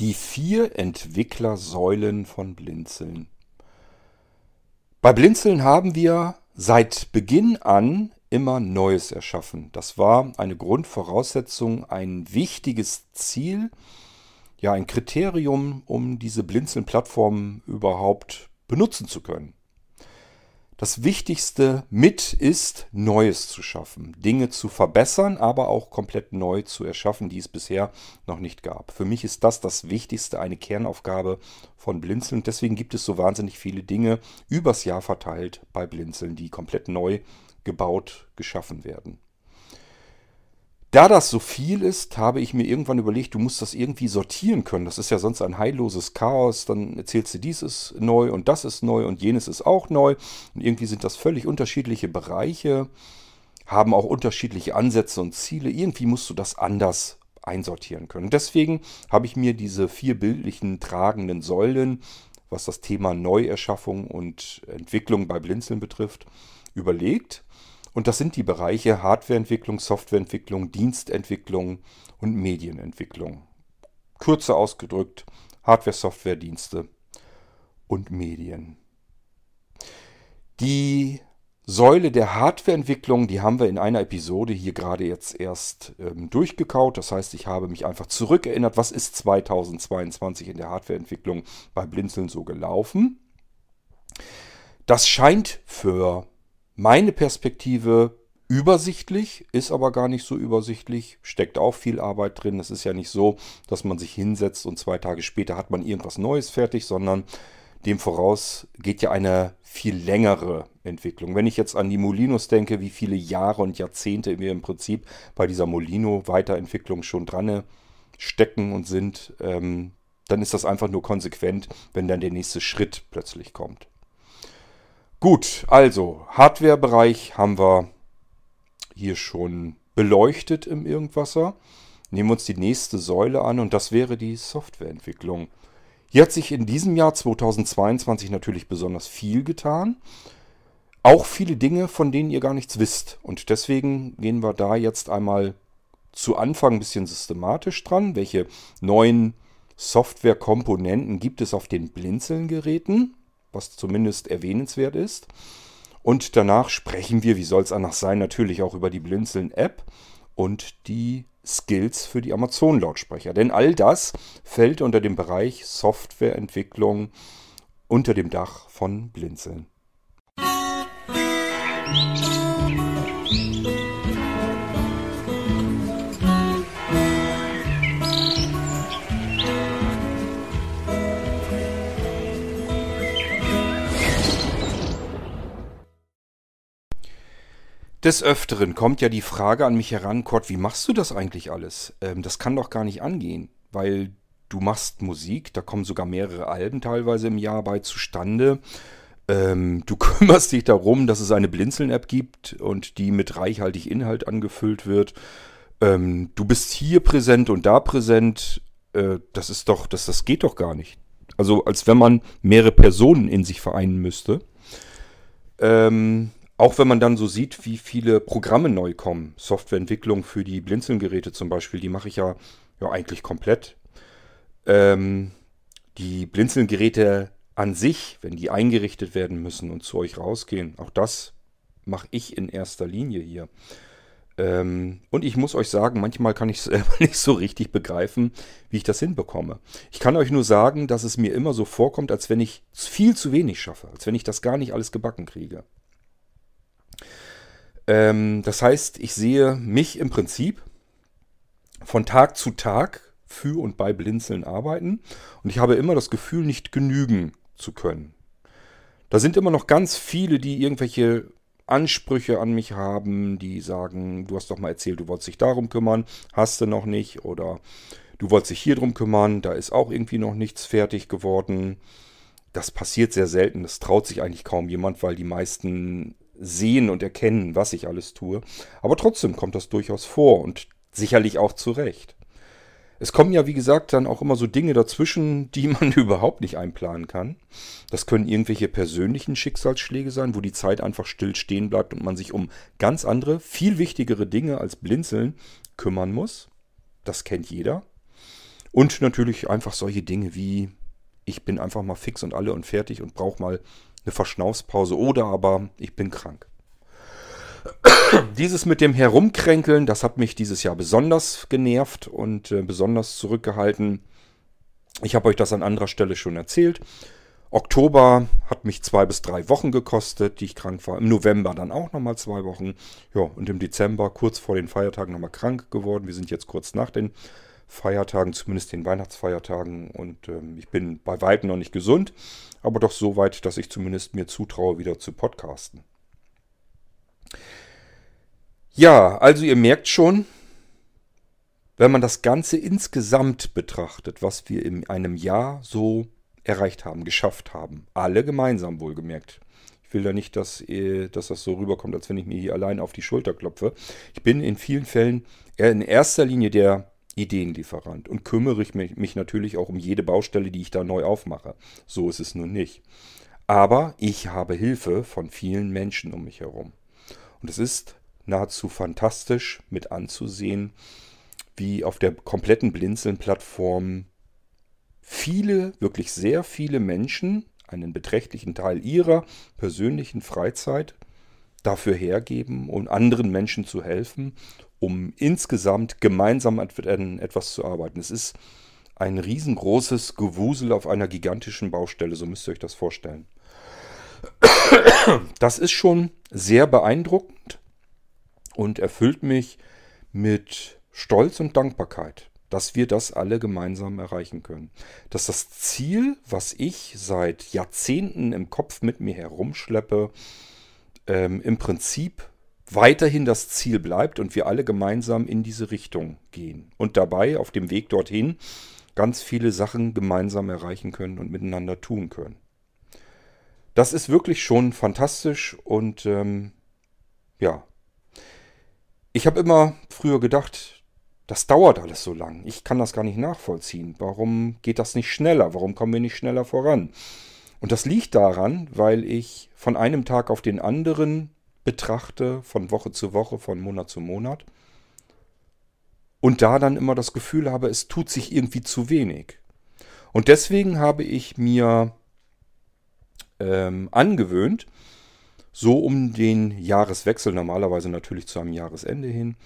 Die vier Entwicklersäulen von Blinzeln. Bei Blinzeln haben wir seit Beginn an immer Neues erschaffen. Das war eine Grundvoraussetzung, ein wichtiges Ziel, ja ein Kriterium, um diese Blinzeln-Plattform überhaupt benutzen zu können. Das Wichtigste mit ist, Neues zu schaffen, Dinge zu verbessern, aber auch komplett neu zu erschaffen, die es bisher noch nicht gab. Für mich ist das das Wichtigste, eine Kernaufgabe von Blinzeln. Deswegen gibt es so wahnsinnig viele Dinge übers Jahr verteilt bei Blinzeln, die komplett neu gebaut, geschaffen werden. Da das so viel ist, habe ich mir irgendwann überlegt, du musst das irgendwie sortieren können. Das ist ja sonst ein heilloses Chaos. Dann erzählst du, dies ist neu und das ist neu und jenes ist auch neu. Und irgendwie sind das völlig unterschiedliche Bereiche, haben auch unterschiedliche Ansätze und Ziele. Irgendwie musst du das anders einsortieren können. Deswegen habe ich mir diese vier bildlichen tragenden Säulen, was das Thema Neuerschaffung und Entwicklung bei Blinzeln betrifft, überlegt und das sind die Bereiche Hardwareentwicklung, Softwareentwicklung, Dienstentwicklung und Medienentwicklung. Kürzer ausgedrückt Hardware, Software, Dienste und Medien. Die Säule der Hardwareentwicklung, die haben wir in einer Episode hier gerade jetzt erst ähm, durchgekaut. Das heißt, ich habe mich einfach zurückerinnert, was ist 2022 in der Hardwareentwicklung bei Blinzeln so gelaufen. Das scheint für meine Perspektive übersichtlich, ist aber gar nicht so übersichtlich, steckt auch viel Arbeit drin. Es ist ja nicht so, dass man sich hinsetzt und zwei Tage später hat man irgendwas Neues fertig, sondern dem voraus geht ja eine viel längere Entwicklung. Wenn ich jetzt an die Molinos denke, wie viele Jahre und Jahrzehnte wir im Prinzip bei dieser Molino-Weiterentwicklung schon dran stecken und sind, ähm, dann ist das einfach nur konsequent, wenn dann der nächste Schritt plötzlich kommt. Gut, also Hardware-Bereich haben wir hier schon beleuchtet im Irgendwasser. Nehmen wir uns die nächste Säule an und das wäre die Softwareentwicklung. Hier hat sich in diesem Jahr 2022 natürlich besonders viel getan. Auch viele Dinge, von denen ihr gar nichts wisst. Und deswegen gehen wir da jetzt einmal zu Anfang ein bisschen systematisch dran. Welche neuen Softwarekomponenten gibt es auf den Blinzeln-Geräten? Was zumindest erwähnenswert ist. Und danach sprechen wir, wie soll es anders sein, natürlich auch über die Blinzeln-App und die Skills für die Amazon-Lautsprecher. Denn all das fällt unter dem Bereich Softwareentwicklung unter dem Dach von Blinzeln. Musik Des Öfteren kommt ja die Frage an mich heran, Kurt, wie machst du das eigentlich alles? Ähm, das kann doch gar nicht angehen, weil du machst Musik, da kommen sogar mehrere Alben teilweise im Jahr bei zustande. Ähm, du kümmerst dich darum, dass es eine Blinzeln-App gibt und die mit reichhaltig Inhalt angefüllt wird. Ähm, du bist hier präsent und da präsent. Äh, das ist doch, das, das geht doch gar nicht. Also als wenn man mehrere Personen in sich vereinen müsste. Ähm, auch wenn man dann so sieht, wie viele Programme neu kommen, Softwareentwicklung für die Blinzelgeräte zum Beispiel, die mache ich ja, ja eigentlich komplett. Ähm, die Blinzelgeräte an sich, wenn die eingerichtet werden müssen und zu euch rausgehen, auch das mache ich in erster Linie hier. Ähm, und ich muss euch sagen, manchmal kann ich es selber nicht so richtig begreifen, wie ich das hinbekomme. Ich kann euch nur sagen, dass es mir immer so vorkommt, als wenn ich viel zu wenig schaffe, als wenn ich das gar nicht alles gebacken kriege. Ähm, das heißt, ich sehe mich im Prinzip von Tag zu Tag für und bei Blinzeln arbeiten und ich habe immer das Gefühl, nicht genügen zu können. Da sind immer noch ganz viele, die irgendwelche Ansprüche an mich haben, die sagen, du hast doch mal erzählt, du wolltest dich darum kümmern, hast du noch nicht oder du wolltest dich hier drum kümmern, da ist auch irgendwie noch nichts fertig geworden. Das passiert sehr selten, das traut sich eigentlich kaum jemand, weil die meisten sehen und erkennen, was ich alles tue. Aber trotzdem kommt das durchaus vor und sicherlich auch zurecht. Es kommen ja, wie gesagt, dann auch immer so Dinge dazwischen, die man überhaupt nicht einplanen kann. Das können irgendwelche persönlichen Schicksalsschläge sein, wo die Zeit einfach still stehen bleibt und man sich um ganz andere, viel wichtigere Dinge als Blinzeln kümmern muss. Das kennt jeder. Und natürlich einfach solche Dinge wie, ich bin einfach mal fix und alle und fertig und brauche mal eine Verschnaufspause oder aber ich bin krank. Dieses mit dem Herumkränkeln, das hat mich dieses Jahr besonders genervt und äh, besonders zurückgehalten. Ich habe euch das an anderer Stelle schon erzählt. Oktober hat mich zwei bis drei Wochen gekostet, die ich krank war. Im November dann auch nochmal zwei Wochen. Ja, und im Dezember, kurz vor den Feiertagen, nochmal krank geworden. Wir sind jetzt kurz nach den Feiertagen, zumindest den Weihnachtsfeiertagen. Und ähm, ich bin bei weitem noch nicht gesund, aber doch so weit, dass ich zumindest mir zutraue, wieder zu podcasten. Ja, also ihr merkt schon, wenn man das Ganze insgesamt betrachtet, was wir in einem Jahr so erreicht haben, geschafft haben. Alle gemeinsam wohlgemerkt. Ich will da nicht, dass, dass das so rüberkommt, als wenn ich mir hier allein auf die Schulter klopfe. Ich bin in vielen Fällen in erster Linie der Ideenlieferant und kümmere ich mich, mich natürlich auch um jede Baustelle, die ich da neu aufmache. So ist es nun nicht. Aber ich habe Hilfe von vielen Menschen um mich herum. Und es ist nahezu fantastisch mit anzusehen, wie auf der kompletten Blinzeln-Plattform viele, wirklich sehr viele Menschen einen beträchtlichen Teil ihrer persönlichen Freizeit dafür hergeben, um anderen Menschen zu helfen, um insgesamt gemeinsam an etwas zu arbeiten. Es ist ein riesengroßes Gewusel auf einer gigantischen Baustelle, so müsst ihr euch das vorstellen. Das ist schon sehr beeindruckend und erfüllt mich mit Stolz und Dankbarkeit dass wir das alle gemeinsam erreichen können. Dass das Ziel, was ich seit Jahrzehnten im Kopf mit mir herumschleppe, ähm, im Prinzip weiterhin das Ziel bleibt und wir alle gemeinsam in diese Richtung gehen. Und dabei auf dem Weg dorthin ganz viele Sachen gemeinsam erreichen können und miteinander tun können. Das ist wirklich schon fantastisch und ähm, ja. Ich habe immer früher gedacht, das dauert alles so lang. Ich kann das gar nicht nachvollziehen. Warum geht das nicht schneller? Warum kommen wir nicht schneller voran? Und das liegt daran, weil ich von einem Tag auf den anderen betrachte, von Woche zu Woche, von Monat zu Monat. Und da dann immer das Gefühl habe, es tut sich irgendwie zu wenig. Und deswegen habe ich mir ähm, angewöhnt, so um den Jahreswechsel, normalerweise natürlich zu einem Jahresende hin,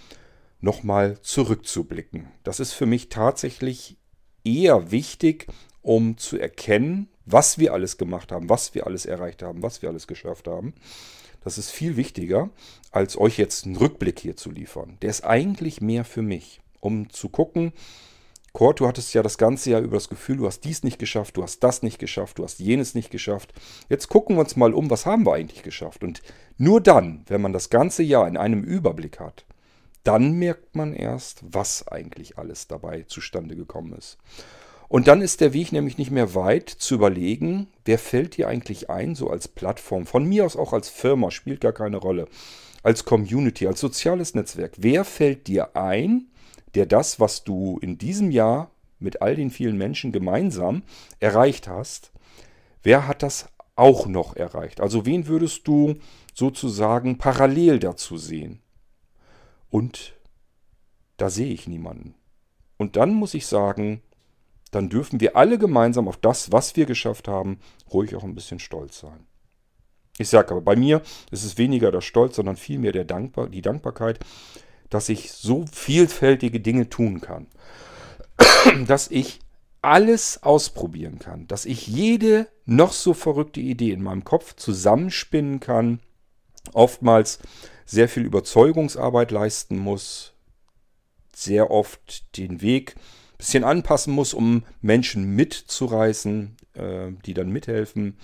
nochmal zurückzublicken. Das ist für mich tatsächlich eher wichtig, um zu erkennen, was wir alles gemacht haben, was wir alles erreicht haben, was wir alles geschafft haben. Das ist viel wichtiger, als euch jetzt einen Rückblick hier zu liefern. Der ist eigentlich mehr für mich, um zu gucken, Kurt, du hattest ja das ganze Jahr über das Gefühl, du hast dies nicht geschafft, du hast das nicht geschafft, du hast jenes nicht geschafft. Jetzt gucken wir uns mal um, was haben wir eigentlich geschafft? Und nur dann, wenn man das ganze Jahr in einem Überblick hat, dann merkt man erst, was eigentlich alles dabei zustande gekommen ist. Und dann ist der Weg nämlich nicht mehr weit zu überlegen, wer fällt dir eigentlich ein, so als Plattform, von mir aus auch als Firma, spielt gar keine Rolle, als Community, als soziales Netzwerk. Wer fällt dir ein, der das, was du in diesem Jahr mit all den vielen Menschen gemeinsam erreicht hast, wer hat das auch noch erreicht? Also wen würdest du sozusagen parallel dazu sehen? Und da sehe ich niemanden. Und dann muss ich sagen, dann dürfen wir alle gemeinsam auf das, was wir geschafft haben, ruhig auch ein bisschen stolz sein. Ich sage aber, bei mir ist es weniger der Stolz, sondern vielmehr der Dankbar, die Dankbarkeit, dass ich so vielfältige Dinge tun kann. dass ich alles ausprobieren kann. Dass ich jede noch so verrückte Idee in meinem Kopf zusammenspinnen kann. Oftmals sehr viel Überzeugungsarbeit leisten muss, sehr oft den Weg bisschen anpassen muss, um Menschen mitzureißen, äh, die dann mithelfen.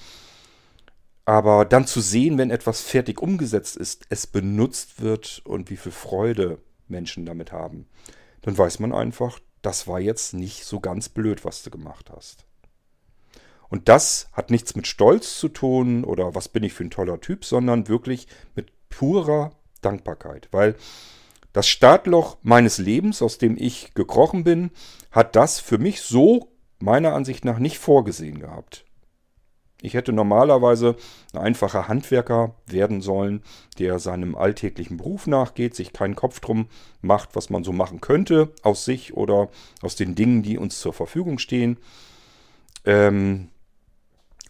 Aber dann zu sehen, wenn etwas fertig umgesetzt ist, es benutzt wird und wie viel Freude Menschen damit haben, dann weiß man einfach, das war jetzt nicht so ganz blöd, was du gemacht hast. Und das hat nichts mit Stolz zu tun oder was bin ich für ein toller Typ, sondern wirklich mit purer Dankbarkeit, weil das Startloch meines Lebens, aus dem ich gekrochen bin, hat das für mich so meiner Ansicht nach nicht vorgesehen gehabt. Ich hätte normalerweise ein einfacher Handwerker werden sollen, der seinem alltäglichen Beruf nachgeht, sich keinen Kopf drum macht, was man so machen könnte aus sich oder aus den Dingen, die uns zur Verfügung stehen. Ähm,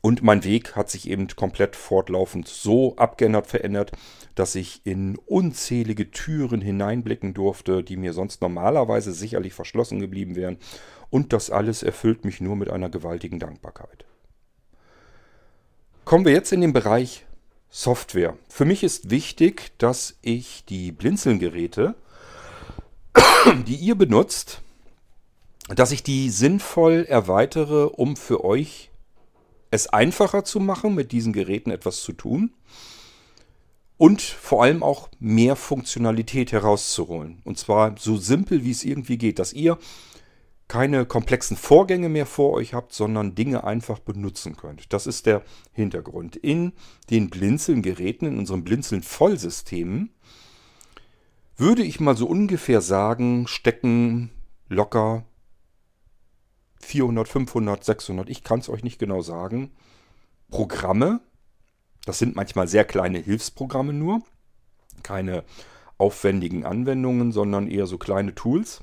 und mein Weg hat sich eben komplett fortlaufend so abgeändert, verändert, dass ich in unzählige Türen hineinblicken durfte, die mir sonst normalerweise sicherlich verschlossen geblieben wären. Und das alles erfüllt mich nur mit einer gewaltigen Dankbarkeit. Kommen wir jetzt in den Bereich Software. Für mich ist wichtig, dass ich die Blinzelgeräte, die ihr benutzt, dass ich die sinnvoll erweitere, um für euch es einfacher zu machen, mit diesen Geräten etwas zu tun und vor allem auch mehr Funktionalität herauszuholen. Und zwar so simpel, wie es irgendwie geht, dass ihr keine komplexen Vorgänge mehr vor euch habt, sondern Dinge einfach benutzen könnt. Das ist der Hintergrund. In den Blinzeln-Geräten, in unseren Blinzeln-Vollsystemen, würde ich mal so ungefähr sagen, stecken locker 400, 500, 600, ich kann es euch nicht genau sagen, Programme. Das sind manchmal sehr kleine Hilfsprogramme nur. Keine aufwendigen Anwendungen, sondern eher so kleine Tools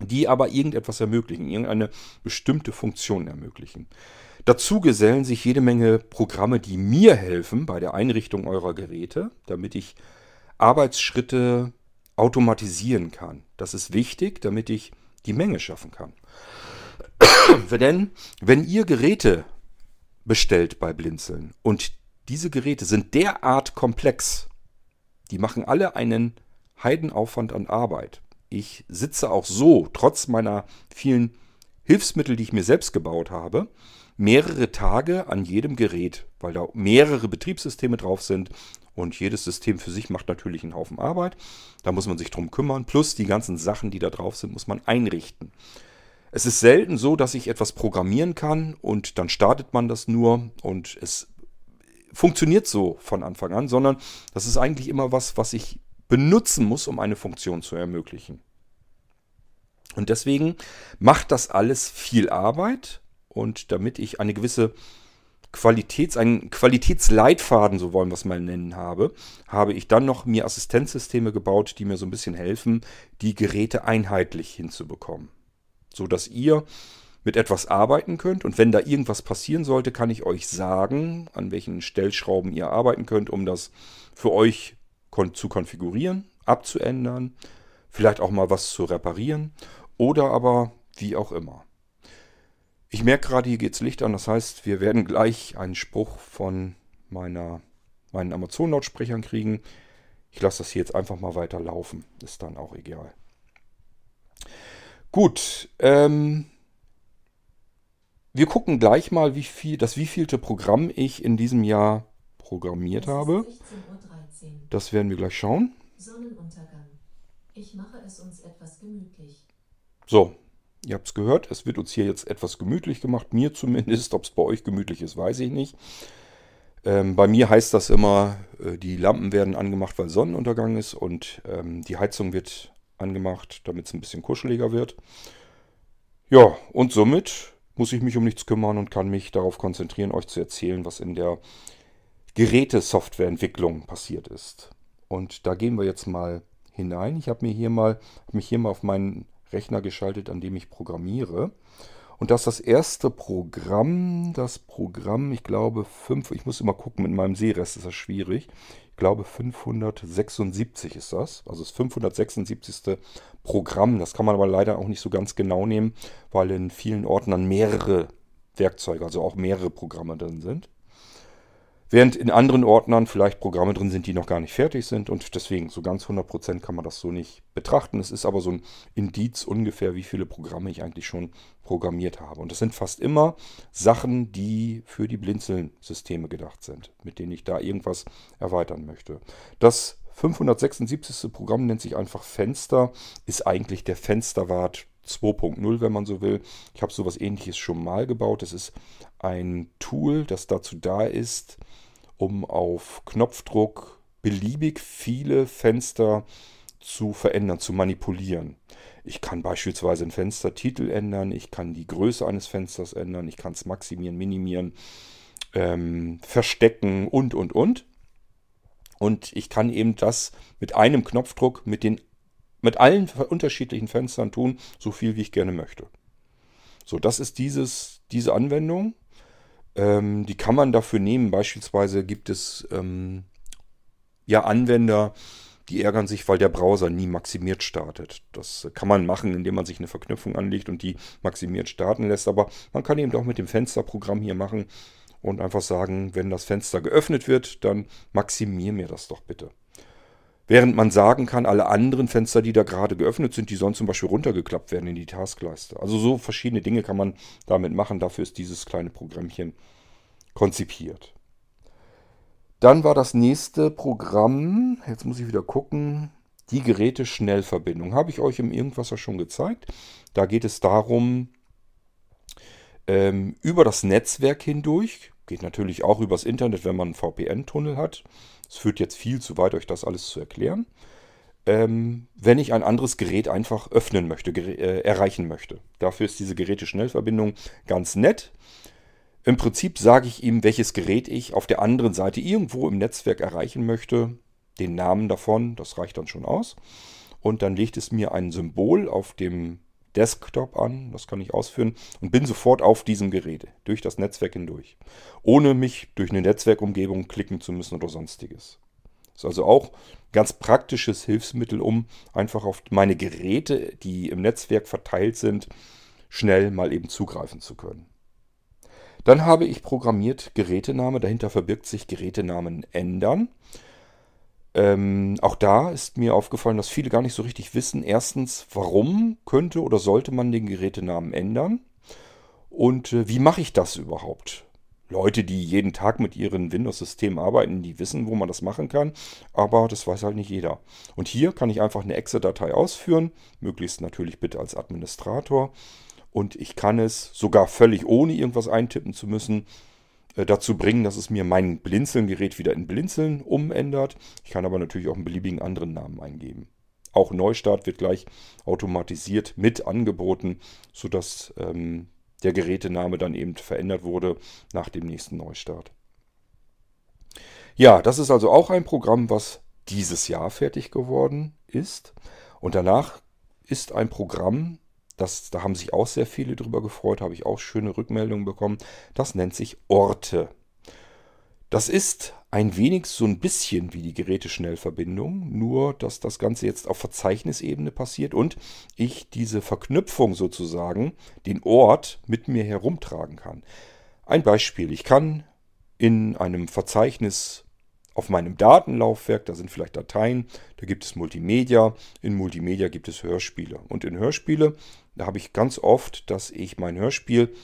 die aber irgendetwas ermöglichen, irgendeine bestimmte Funktion ermöglichen. Dazu gesellen sich jede Menge Programme, die mir helfen bei der Einrichtung eurer Geräte, damit ich Arbeitsschritte automatisieren kann. Das ist wichtig, damit ich die Menge schaffen kann. Denn wenn ihr Geräte bestellt bei Blinzeln und diese Geräte sind derart komplex, die machen alle einen Heidenaufwand an Arbeit ich sitze auch so, trotz meiner vielen Hilfsmittel, die ich mir selbst gebaut habe, mehrere Tage an jedem Gerät, weil da mehrere Betriebssysteme drauf sind und jedes System für sich macht natürlich einen Haufen Arbeit. Da muss man sich drum kümmern. Plus die ganzen Sachen, die da drauf sind, muss man einrichten. Es ist selten so, dass ich etwas programmieren kann und dann startet man das nur und es funktioniert so von Anfang an, sondern das ist eigentlich immer was, was ich benutzen muss, um eine Funktion zu ermöglichen. Und deswegen macht das alles viel Arbeit und damit ich eine gewisse Qualitäts, einen Qualitätsleitfaden, so wollen wir es mal nennen, habe, habe ich dann noch mir Assistenzsysteme gebaut, die mir so ein bisschen helfen, die Geräte einheitlich hinzubekommen. So dass ihr mit etwas arbeiten könnt und wenn da irgendwas passieren sollte, kann ich euch sagen, an welchen Stellschrauben ihr arbeiten könnt, um das für euch zu konfigurieren, abzuändern, vielleicht auch mal was zu reparieren oder aber wie auch immer. Ich merke gerade, hier geht es Licht an, das heißt, wir werden gleich einen Spruch von meiner, meinen Amazon-Lautsprechern kriegen. Ich lasse das hier jetzt einfach mal weiter laufen, ist dann auch egal. Gut, ähm, wir gucken gleich mal, wie viel, das wievielte Programm ich in diesem Jahr programmiert habe. Das werden wir gleich schauen. Sonnenuntergang. Ich mache es uns etwas gemütlich. So, ihr habt es gehört. Es wird uns hier jetzt etwas gemütlich gemacht. Mir zumindest. Ob es bei euch gemütlich ist, weiß ich nicht. Ähm, bei mir heißt das immer, äh, die Lampen werden angemacht, weil Sonnenuntergang ist und ähm, die Heizung wird angemacht, damit es ein bisschen kuscheliger wird. Ja, und somit muss ich mich um nichts kümmern und kann mich darauf konzentrieren, euch zu erzählen, was in der Gerätesoftwareentwicklung passiert ist. Und da gehen wir jetzt mal hinein. Ich habe mir hier mal, mich hier mal auf meinen Rechner geschaltet, an dem ich programmiere. Und das ist das erste Programm, das Programm, ich glaube, 5, ich muss immer gucken, mit meinem Sehrest ist das schwierig. Ich glaube, 576 ist das. Also das 576. Programm. Das kann man aber leider auch nicht so ganz genau nehmen, weil in vielen Orten dann mehrere Werkzeuge, also auch mehrere Programme drin sind. Während in anderen Ordnern vielleicht Programme drin sind, die noch gar nicht fertig sind und deswegen so ganz 100% kann man das so nicht betrachten. Es ist aber so ein Indiz ungefähr, wie viele Programme ich eigentlich schon programmiert habe. Und das sind fast immer Sachen, die für die Blinzeln-Systeme gedacht sind, mit denen ich da irgendwas erweitern möchte. Das 576. Programm nennt sich einfach Fenster, ist eigentlich der Fensterwart 2.0, wenn man so will. Ich habe sowas ähnliches schon mal gebaut. Das ist ein Tool, das dazu da ist, um auf Knopfdruck beliebig viele Fenster zu verändern, zu manipulieren. Ich kann beispielsweise einen Fenstertitel ändern, ich kann die Größe eines Fensters ändern, ich kann es maximieren, minimieren. ähm, verstecken und, und, und. Und ich kann eben das mit einem Knopfdruck mit, den, mit allen unterschiedlichen Fenstern tun, so viel wie ich gerne möchte. So, das ist dieses, diese Anwendung. Ähm, die kann man dafür nehmen. Beispielsweise gibt es ähm, ja Anwender, die ärgern sich, weil der Browser nie maximiert startet. Das kann man machen, indem man sich eine Verknüpfung anlegt und die maximiert starten lässt. Aber man kann eben auch mit dem Fensterprogramm hier machen und einfach sagen, wenn das Fenster geöffnet wird, dann maximier mir das doch bitte. Während man sagen kann, alle anderen Fenster, die da gerade geöffnet sind, die sollen zum Beispiel runtergeklappt werden in die Taskleiste. Also so verschiedene Dinge kann man damit machen. Dafür ist dieses kleine Programmchen konzipiert. Dann war das nächste Programm, jetzt muss ich wieder gucken, die Geräteschnellverbindung. Habe ich euch im Irgendwas schon gezeigt. Da geht es darum, ähm, über das Netzwerk hindurch, geht natürlich auch übers Internet, wenn man einen VPN-Tunnel hat. Es führt jetzt viel zu weit, euch das alles zu erklären. Ähm, wenn ich ein anderes Gerät einfach öffnen möchte, äh, erreichen möchte. Dafür ist diese Geräteschnellverbindung ganz nett. Im Prinzip sage ich ihm, welches Gerät ich auf der anderen Seite irgendwo im Netzwerk erreichen möchte, den Namen davon, das reicht dann schon aus. Und dann legt es mir ein Symbol auf dem Desktop an, das kann ich ausführen und bin sofort auf diesem Gerät, durch das Netzwerk hindurch, ohne mich durch eine Netzwerkumgebung klicken zu müssen oder sonstiges. Das ist also auch ganz praktisches Hilfsmittel, um einfach auf meine Geräte, die im Netzwerk verteilt sind, schnell mal eben zugreifen zu können. Dann habe ich programmiert Gerätename, dahinter verbirgt sich Gerätenamen ändern. Ähm, auch da ist mir aufgefallen, dass viele gar nicht so richtig wissen. Erstens, warum könnte oder sollte man den Gerätenamen ändern? Und äh, wie mache ich das überhaupt? Leute, die jeden Tag mit ihren Windows-Systemen arbeiten, die wissen, wo man das machen kann, aber das weiß halt nicht jeder. Und hier kann ich einfach eine Exe-Datei ausführen, möglichst natürlich bitte als Administrator und ich kann es sogar völlig ohne irgendwas eintippen zu müssen dazu bringen, dass es mir mein Blinzeln-Gerät wieder in Blinzeln umändert. Ich kann aber natürlich auch einen beliebigen anderen Namen eingeben. Auch Neustart wird gleich automatisiert mit angeboten, sodass ähm, der Gerätename dann eben verändert wurde nach dem nächsten Neustart. Ja, das ist also auch ein Programm, was dieses Jahr fertig geworden ist. Und danach ist ein Programm, das, da haben sich auch sehr viele drüber gefreut, habe ich auch schöne Rückmeldungen bekommen. Das nennt sich Orte. Das ist ein wenig so ein bisschen wie die Geräteschnellverbindung, nur dass das Ganze jetzt auf Verzeichnisebene passiert und ich diese Verknüpfung sozusagen, den Ort mit mir herumtragen kann. Ein Beispiel, ich kann in einem Verzeichnis auf meinem Datenlaufwerk, da sind vielleicht Dateien, da gibt es Multimedia, in Multimedia gibt es Hörspiele. Und in Hörspiele, da habe ich ganz oft, dass ich mein Hörspiel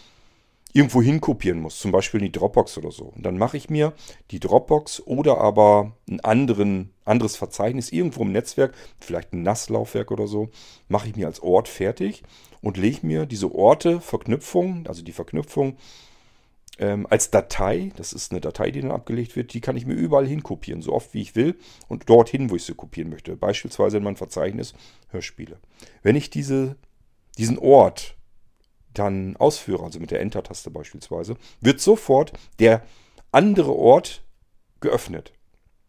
irgendwo hinkopieren muss, zum Beispiel in die Dropbox oder so. Und dann mache ich mir die Dropbox oder aber ein anderen, anderes Verzeichnis irgendwo im Netzwerk, vielleicht ein NAS-Laufwerk oder so, mache ich mir als Ort fertig und lege mir diese Orte, Verknüpfung, also die Verknüpfung ähm, als Datei, das ist eine Datei, die dann abgelegt wird, die kann ich mir überall hin kopieren, so oft wie ich will und dorthin, wo ich sie kopieren möchte. Beispielsweise in mein Verzeichnis Hörspiele. Wenn ich diese, diesen Ort dann ausführe, also mit der Enter-Taste beispielsweise, wird sofort der andere Ort geöffnet.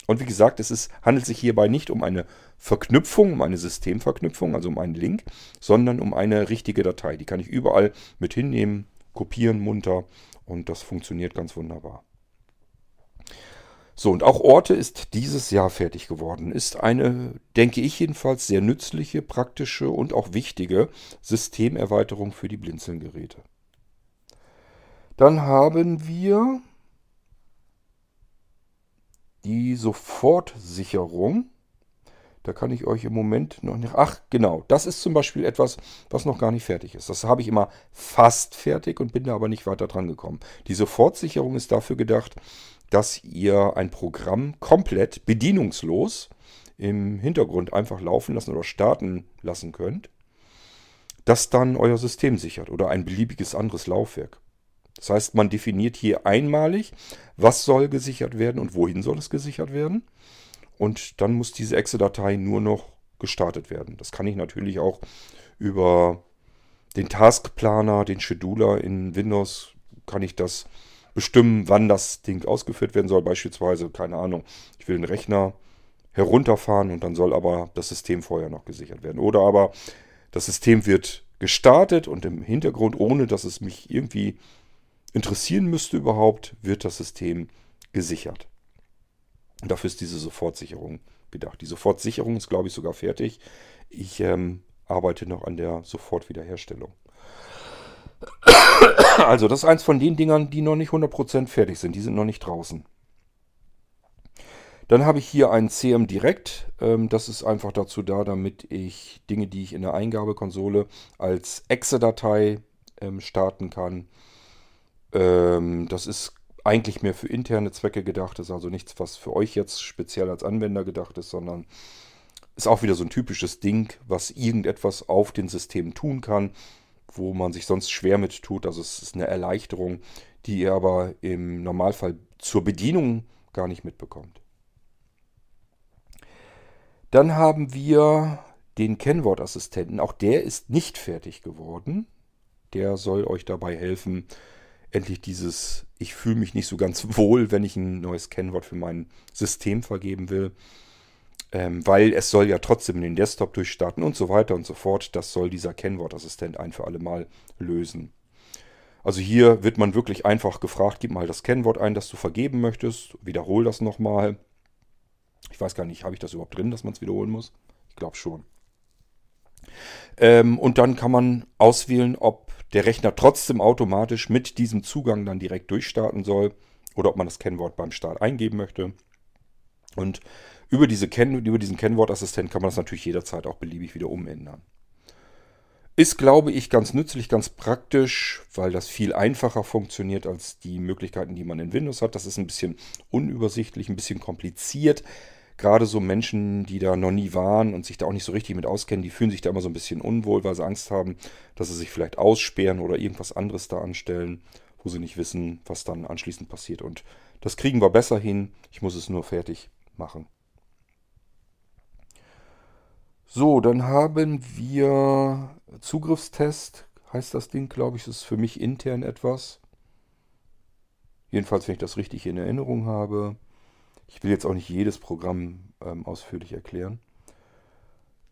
Und wie gesagt, es ist, handelt sich hierbei nicht um eine Verknüpfung, um eine Systemverknüpfung, also um einen Link, sondern um eine richtige Datei. Die kann ich überall mit hinnehmen, kopieren munter und das funktioniert ganz wunderbar. So, und auch Orte ist dieses Jahr fertig geworden. Ist eine, denke ich jedenfalls, sehr nützliche, praktische und auch wichtige Systemerweiterung für die Blinzelgeräte. Dann haben wir die Sofortsicherung. Da kann ich euch im Moment noch nicht. Ach, genau. Das ist zum Beispiel etwas, was noch gar nicht fertig ist. Das habe ich immer fast fertig und bin da aber nicht weiter dran gekommen. Die Sofortsicherung ist dafür gedacht, dass ihr ein Programm komplett bedienungslos im Hintergrund einfach laufen lassen oder starten lassen könnt, das dann euer System sichert oder ein beliebiges anderes Laufwerk. Das heißt, man definiert hier einmalig, was soll gesichert werden und wohin soll es gesichert werden. Und dann muss diese Exe-Datei nur noch gestartet werden. Das kann ich natürlich auch über den Taskplaner, den Scheduler in Windows, kann ich das bestimmen, wann das Ding ausgeführt werden soll. Beispielsweise, keine Ahnung, ich will einen Rechner herunterfahren und dann soll aber das System vorher noch gesichert werden. Oder aber das System wird gestartet und im Hintergrund, ohne dass es mich irgendwie interessieren müsste überhaupt, wird das System gesichert. Und dafür ist diese Sofortsicherung gedacht. Die Sofortsicherung ist, glaube ich, sogar fertig. Ich ähm, arbeite noch an der Sofortwiederherstellung. Also, das ist eins von den Dingern, die noch nicht 100% fertig sind. Die sind noch nicht draußen. Dann habe ich hier ein CM Direct. Ähm, das ist einfach dazu da, damit ich Dinge, die ich in der Eingabekonsole als Exe-Datei ähm, starten kann. Ähm, das ist eigentlich mehr für interne Zwecke gedacht, ist also nichts, was für euch jetzt speziell als Anwender gedacht ist, sondern ist auch wieder so ein typisches Ding, was irgendetwas auf den Systemen tun kann, wo man sich sonst schwer mit tut. Also es ist eine Erleichterung, die ihr aber im Normalfall zur Bedienung gar nicht mitbekommt. Dann haben wir den Kennwortassistenten. Auch der ist nicht fertig geworden. Der soll euch dabei helfen, endlich dieses, ich fühle mich nicht so ganz wohl, wenn ich ein neues Kennwort für mein System vergeben will. Ähm, weil es soll ja trotzdem den Desktop durchstarten und so weiter und so fort. Das soll dieser Kennwortassistent ein für alle Mal lösen. Also hier wird man wirklich einfach gefragt, gib mal das Kennwort ein, das du vergeben möchtest, wiederhol das nochmal. Ich weiß gar nicht, habe ich das überhaupt drin, dass man es wiederholen muss? Ich glaube schon. Ähm, und dann kann man auswählen, ob der Rechner trotzdem automatisch mit diesem Zugang dann direkt durchstarten soll oder ob man das Kennwort beim Start eingeben möchte. Und über, diese Ken über diesen Kennwortassistent kann man das natürlich jederzeit auch beliebig wieder umändern. Ist, glaube ich, ganz nützlich, ganz praktisch, weil das viel einfacher funktioniert als die Möglichkeiten, die man in Windows hat. Das ist ein bisschen unübersichtlich, ein bisschen kompliziert gerade so Menschen, die da noch nie waren und sich da auch nicht so richtig mit auskennen, die fühlen sich da immer so ein bisschen unwohl, weil sie Angst haben, dass sie sich vielleicht aussperren oder irgendwas anderes da anstellen, wo sie nicht wissen, was dann anschließend passiert. Und das kriegen wir besser hin. Ich muss es nur fertig machen. So, dann haben wir Zugriffstest, heißt das Ding, glaube ich. Das ist für mich intern etwas. Jedenfalls, wenn ich das richtig in Erinnerung habe. Ich will jetzt auch nicht jedes Programm ähm, ausführlich erklären.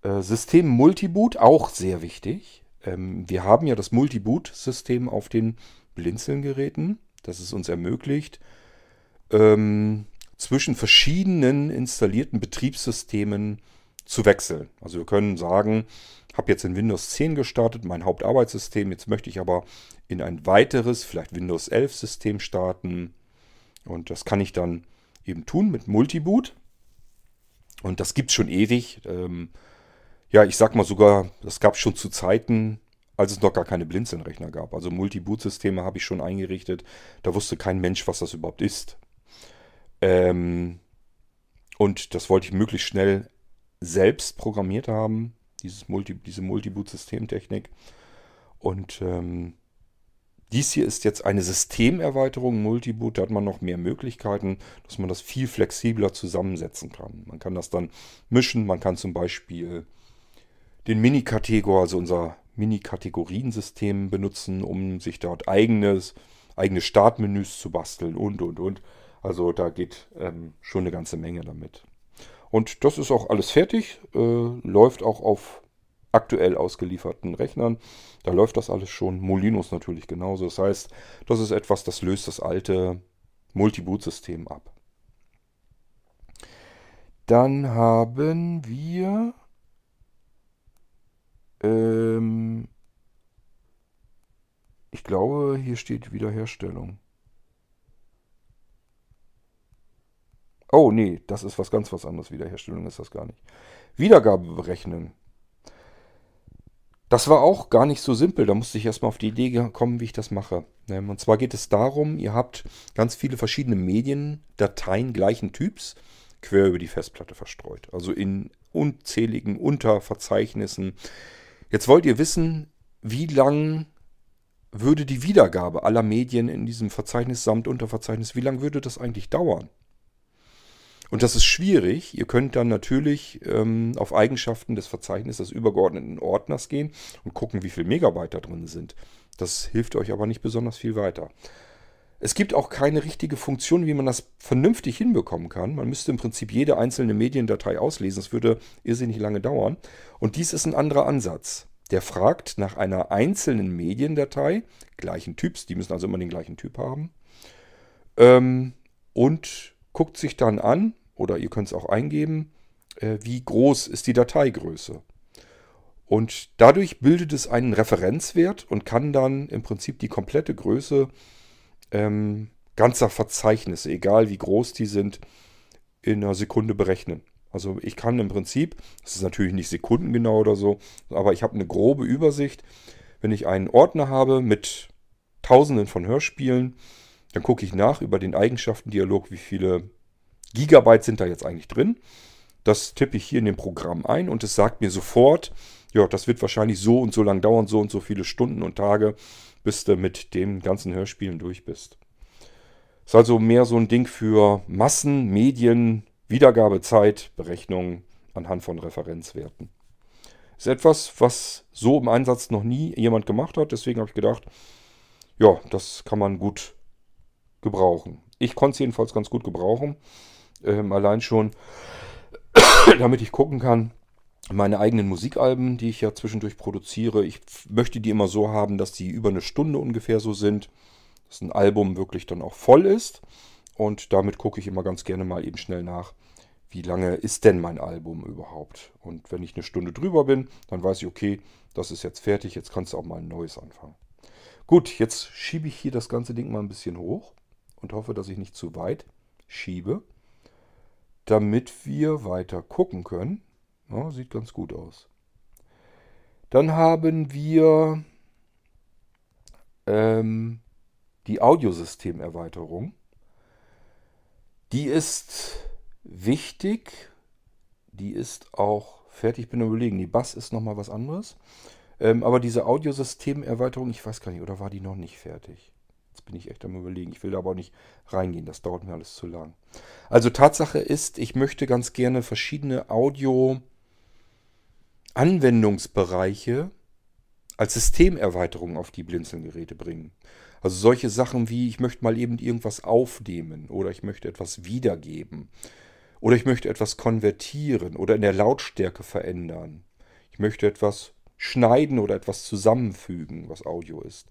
Äh, System Multiboot, auch sehr wichtig. Ähm, wir haben ja das Multiboot-System auf den Blinzeln-Geräten. Das es uns ermöglicht, ähm, zwischen verschiedenen installierten Betriebssystemen zu wechseln. Also wir können sagen, habe jetzt in Windows 10 gestartet, mein Hauptarbeitssystem, jetzt möchte ich aber in ein weiteres, vielleicht Windows 11 System starten. Und das kann ich dann eben tun mit Multiboot. Und das gibt es schon ewig. Ähm, ja, ich sag mal sogar, das gab es schon zu Zeiten, als es noch gar keine Blinzelnrechner gab. Also Multiboot-Systeme habe ich schon eingerichtet. Da wusste kein Mensch, was das überhaupt ist. Ähm, und das wollte ich möglichst schnell selbst programmiert haben, dieses Multi, diese Multiboot-Systemtechnik. Und ähm, dies hier ist jetzt eine Systemerweiterung Multiboot. Da hat man noch mehr Möglichkeiten, dass man das viel flexibler zusammensetzen kann. Man kann das dann mischen. Man kann zum Beispiel den Mini-Kategor, also unser Mini-Kategoriensystem benutzen, um sich dort eigenes, eigene Startmenüs zu basteln und, und, und. Also da geht ähm, schon eine ganze Menge damit. Und das ist auch alles fertig, äh, läuft auch auf aktuell ausgelieferten Rechnern. Da läuft das alles schon. Molinos natürlich genauso. Das heißt, das ist etwas, das löst das alte Multiboot-System ab. Dann haben wir ähm, ich glaube, hier steht Wiederherstellung. Oh, nee, das ist was ganz was anderes. Wiederherstellung ist das gar nicht. Wiedergabe berechnen. Das war auch gar nicht so simpel. Da musste ich erstmal auf die Idee kommen, wie ich das mache. Ähm, und zwar geht es darum, ihr habt ganz viele verschiedene Mediendateien gleichen Typs quer über die Festplatte verstreut. Also in unzähligen Unterverzeichnissen. Jetzt wollt ihr wissen, wie lang würde die Wiedergabe aller Medien in diesem Verzeichnis samt Unterverzeichnis, wie lange würde das eigentlich dauern? Und das ist schwierig. Ihr könnt dann natürlich ähm, auf Eigenschaften des Verzeichnisses des übergeordneten Ordners gehen und gucken, wie viel Megabyte da drin sind. Das hilft euch aber nicht besonders viel weiter. Es gibt auch keine richtige Funktion, wie man das vernünftig hinbekommen kann. Man müsste im Prinzip jede einzelne Mediendatei auslesen. Das würde irrsinnig lange dauern. Und dies ist ein anderer Ansatz. Der fragt nach einer einzelnen Mediendatei, gleichen Typs, die müssen also immer den gleichen Typ haben, ähm, und guckt sich dann an, oder ihr könnt es auch eingeben, äh, wie groß ist die Dateigröße. Und dadurch bildet es einen Referenzwert und kann dann im Prinzip die komplette Größe ähm, ganzer Verzeichnisse, egal wie groß die sind, in einer Sekunde berechnen. Also ich kann im Prinzip, das ist natürlich nicht sekundengenau oder so, aber ich habe eine grobe Übersicht. Wenn ich einen Ordner habe mit Tausenden von Hörspielen, dann gucke ich nach über den Eigenschaftendialog, wie viele Gigabyte sind da jetzt eigentlich drin. Das tippe ich hier in dem Programm ein und es sagt mir sofort, ja, das wird wahrscheinlich so und so lang dauern, so und so viele Stunden und Tage, bis du mit den ganzen Hörspielen durch bist. Ist also mehr so ein Ding für Massen, Medien, Wiedergabezeit, Berechnungen anhand von Referenzwerten. Ist etwas, was so im Einsatz noch nie jemand gemacht hat. Deswegen habe ich gedacht, ja, das kann man gut gebrauchen. Ich konnte es jedenfalls ganz gut gebrauchen. Ähm, allein schon, damit ich gucken kann, meine eigenen Musikalben, die ich ja zwischendurch produziere. Ich möchte die immer so haben, dass die über eine Stunde ungefähr so sind, dass ein Album wirklich dann auch voll ist. Und damit gucke ich immer ganz gerne mal eben schnell nach, wie lange ist denn mein Album überhaupt. Und wenn ich eine Stunde drüber bin, dann weiß ich, okay, das ist jetzt fertig, jetzt kannst du auch mal ein neues anfangen. Gut, jetzt schiebe ich hier das ganze Ding mal ein bisschen hoch und hoffe, dass ich nicht zu weit schiebe, damit wir weiter gucken können. Ja, sieht ganz gut aus. Dann haben wir ähm, die Audiosystemerweiterung. Die ist wichtig. Die ist auch fertig. Ich bin überlegen, die Bass ist nochmal was anderes. Ähm, aber diese Audiosystemerweiterung, ich weiß gar nicht, oder war die noch nicht fertig? Jetzt bin ich echt am überlegen. Ich will da aber auch nicht reingehen. Das dauert mir alles zu lang. Also Tatsache ist, ich möchte ganz gerne verschiedene Audio- Anwendungsbereiche als Systemerweiterung auf die Blinzelgeräte bringen. Also solche Sachen wie, ich möchte mal eben irgendwas aufnehmen oder ich möchte etwas wiedergeben oder ich möchte etwas konvertieren oder in der Lautstärke verändern. Ich möchte etwas schneiden oder etwas zusammenfügen, was Audio ist.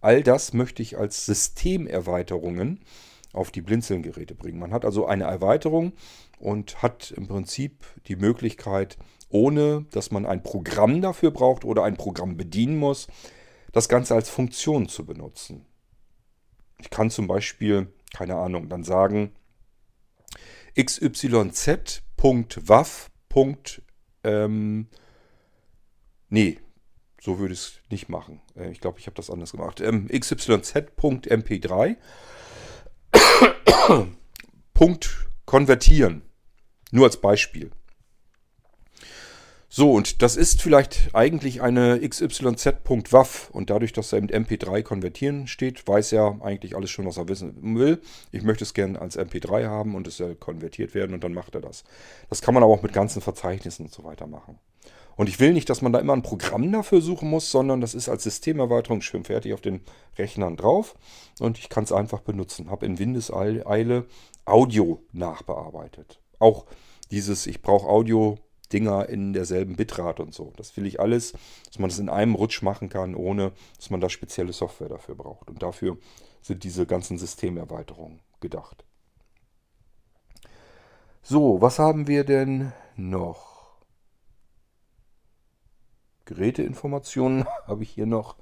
All das möchte ich als Systemerweiterungen auf die Blinzelgeräte bringen. Man hat also eine Erweiterung und hat im Prinzip die Möglichkeit, ohne dass man ein Programm dafür braucht oder ein Programm bedienen muss, das Ganze als Funktion zu benutzen. Ich kann zum Beispiel, keine Ahnung, dann sagen xyz.waff. Ähm, nee, so würde ich es nicht machen. Äh, ich glaube, ich habe das anders gemacht. Ähm, xyz.mp3. Punkt konvertieren. Nur als Beispiel. So, und das ist vielleicht eigentlich eine xyz.wav und dadurch, dass er mit MP3 konvertieren steht, weiß er eigentlich alles schon, was er wissen will. Ich möchte es gerne als MP3 haben und es soll konvertiert werden und dann macht er das. Das kann man aber auch mit ganzen Verzeichnissen und so weiter machen. Und ich will nicht, dass man da immer ein Programm dafür suchen muss, sondern das ist als Systemerweiterung schön fertig auf den Rechnern drauf und ich kann es einfach benutzen. Habe in Windeseile Audio nachbearbeitet. Auch dieses, ich brauche Audio Dinger in derselben Bitrate und so. Das will ich alles, dass man das in einem Rutsch machen kann, ohne dass man da spezielle Software dafür braucht. Und dafür sind diese ganzen Systemerweiterungen gedacht. So, was haben wir denn noch? Geräteinformationen habe ich hier noch.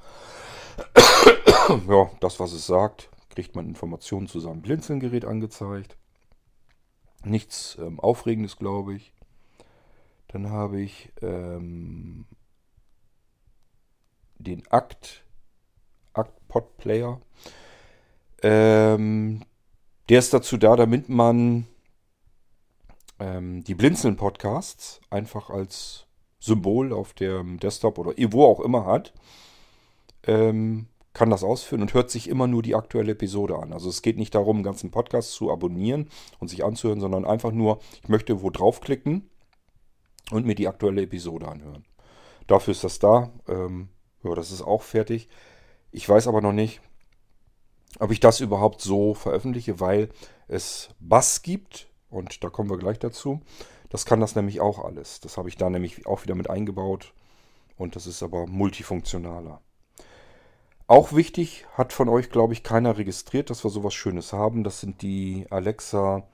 ja, das, was es sagt, kriegt man Informationen zu seinem Blinzelgerät angezeigt. Nichts ähm, Aufregendes, glaube ich. Dann habe ich ähm, den Akt, Act-Pod Player. Ähm, der ist dazu da, damit man ähm, die Blinzeln-Podcasts einfach als Symbol auf dem Desktop oder wo auch immer hat. Ähm, kann das ausführen und hört sich immer nur die aktuelle Episode an. Also es geht nicht darum, einen ganzen Podcast zu abonnieren und sich anzuhören, sondern einfach nur, ich möchte wo draufklicken und mir die aktuelle Episode anhören. Dafür ist das da. Ähm, ja, das ist auch fertig. Ich weiß aber noch nicht, ob ich das überhaupt so veröffentliche, weil es Bass gibt und da kommen wir gleich dazu. Das kann das nämlich auch alles. Das habe ich da nämlich auch wieder mit eingebaut und das ist aber multifunktionaler. Auch wichtig, hat von euch, glaube ich, keiner registriert, dass wir sowas Schönes haben. Das sind die Alexa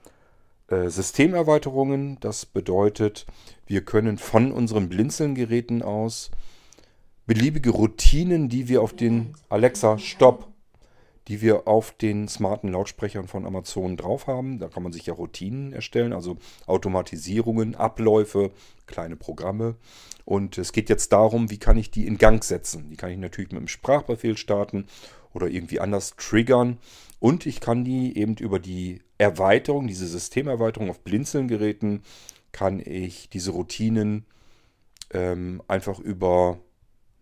äh, Systemerweiterungen. Das bedeutet, wir können von unseren Blinzeln-Geräten aus beliebige Routinen, die wir auf den Alexa Stopp, die wir auf den smarten Lautsprechern von Amazon drauf haben. Da kann man sich ja Routinen erstellen, also Automatisierungen, Abläufe, kleine Programme. Und es geht jetzt darum, wie kann ich die in Gang setzen. Die kann ich natürlich mit einem Sprachbefehl starten oder irgendwie anders triggern. Und ich kann die eben über die Erweiterung, diese Systemerweiterung auf Blinzeln-Geräten, kann ich diese Routinen ähm, einfach über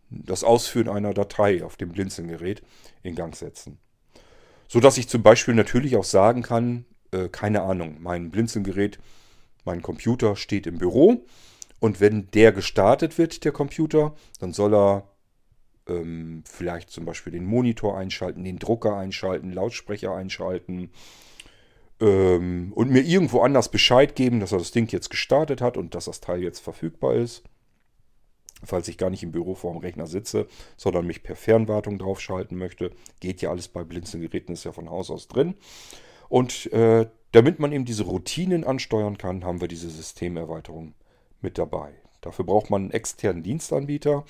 das Ausführen einer Datei auf dem Blinzeln-Gerät in Gang setzen. So dass ich zum Beispiel natürlich auch sagen kann, äh, keine Ahnung, mein Blinzeln-Gerät, mein Computer steht im Büro und wenn der gestartet wird, der Computer, dann soll er ähm, vielleicht zum Beispiel den Monitor einschalten, den Drucker einschalten, Lautsprecher einschalten ähm, und mir irgendwo anders Bescheid geben, dass er das Ding jetzt gestartet hat und dass das Teil jetzt verfügbar ist falls ich gar nicht im Büro vor dem Rechner sitze, sondern mich per Fernwartung draufschalten möchte. Geht ja alles bei Blinzelgeräten, ist ja von Haus aus drin. Und äh, damit man eben diese Routinen ansteuern kann, haben wir diese Systemerweiterung mit dabei. Dafür braucht man einen externen Dienstanbieter.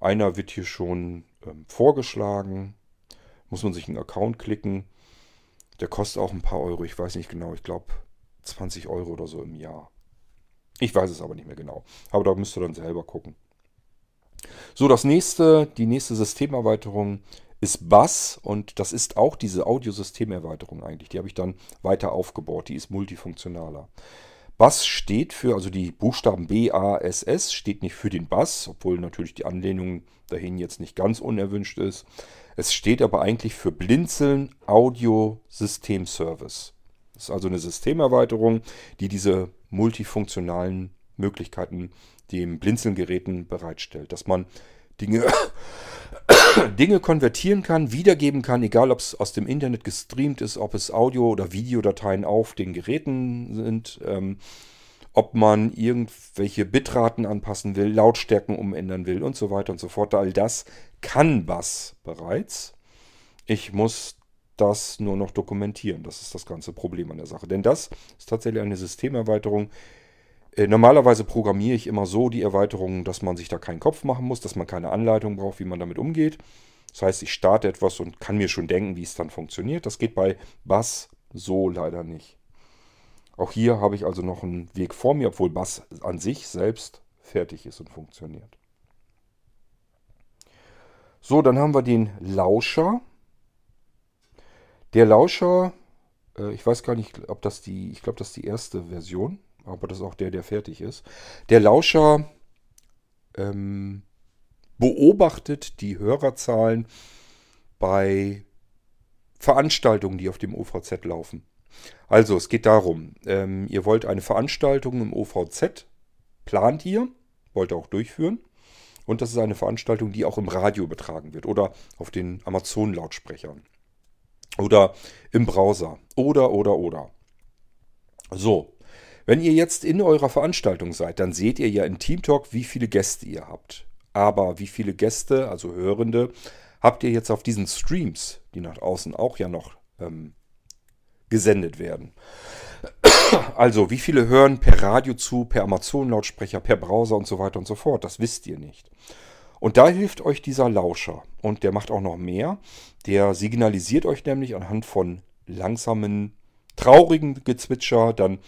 Einer wird hier schon ähm, vorgeschlagen. Muss man sich einen Account klicken. Der kostet auch ein paar Euro. Ich weiß nicht genau. Ich glaube 20 Euro oder so im Jahr. Ich weiß es aber nicht mehr genau. Aber da müsst ihr dann selber gucken. So, das nächste, die nächste Systemerweiterung ist Bass und das ist auch diese Audiosystemerweiterung eigentlich. Die habe ich dann weiter aufgebaut. Die ist multifunktionaler. Bass steht für, also die Buchstaben B, A, S, S steht nicht für den Bass, obwohl natürlich die Anlehnung dahin jetzt nicht ganz unerwünscht ist. Es steht aber eigentlich für Blinzeln Audio System Service. Das ist also eine Systemerweiterung, die diese multifunktionalen Möglichkeiten dem Blinzelgeräten bereitstellt. Dass man Dinge, Dinge konvertieren kann, wiedergeben kann, egal ob es aus dem Internet gestreamt ist, ob es Audio- oder Videodateien auf den Geräten sind, ähm, ob man irgendwelche Bitraten anpassen will, Lautstärken umändern will und so weiter und so fort. All das kann Bass bereits. Ich muss das nur noch dokumentieren. Das ist das ganze Problem an der Sache. Denn das ist tatsächlich eine Systemerweiterung, normalerweise programmiere ich immer so die Erweiterungen, dass man sich da keinen Kopf machen muss, dass man keine Anleitung braucht, wie man damit umgeht. Das heißt, ich starte etwas und kann mir schon denken, wie es dann funktioniert. Das geht bei Bass so leider nicht. Auch hier habe ich also noch einen Weg vor mir, obwohl Bass an sich selbst fertig ist und funktioniert. So, dann haben wir den Lauscher. Der Lauscher, äh, ich weiß gar nicht, ob das die, ich glaube, das ist die erste Version aber das ist auch der, der fertig ist. Der Lauscher ähm, beobachtet die Hörerzahlen bei Veranstaltungen, die auf dem OVZ laufen. Also es geht darum, ähm, ihr wollt eine Veranstaltung im OVZ, plant ihr, wollt ihr auch durchführen. Und das ist eine Veranstaltung, die auch im Radio übertragen wird oder auf den Amazon-Lautsprechern oder im Browser oder oder oder. So, wenn ihr jetzt in eurer Veranstaltung seid, dann seht ihr ja in Teamtalk, wie viele Gäste ihr habt. Aber wie viele Gäste, also Hörende, habt ihr jetzt auf diesen Streams, die nach außen auch ja noch ähm, gesendet werden? Also, wie viele hören per Radio zu, per Amazon-Lautsprecher, per Browser und so weiter und so fort? Das wisst ihr nicht. Und da hilft euch dieser Lauscher. Und der macht auch noch mehr. Der signalisiert euch nämlich anhand von langsamen, traurigen Gezwitscher dann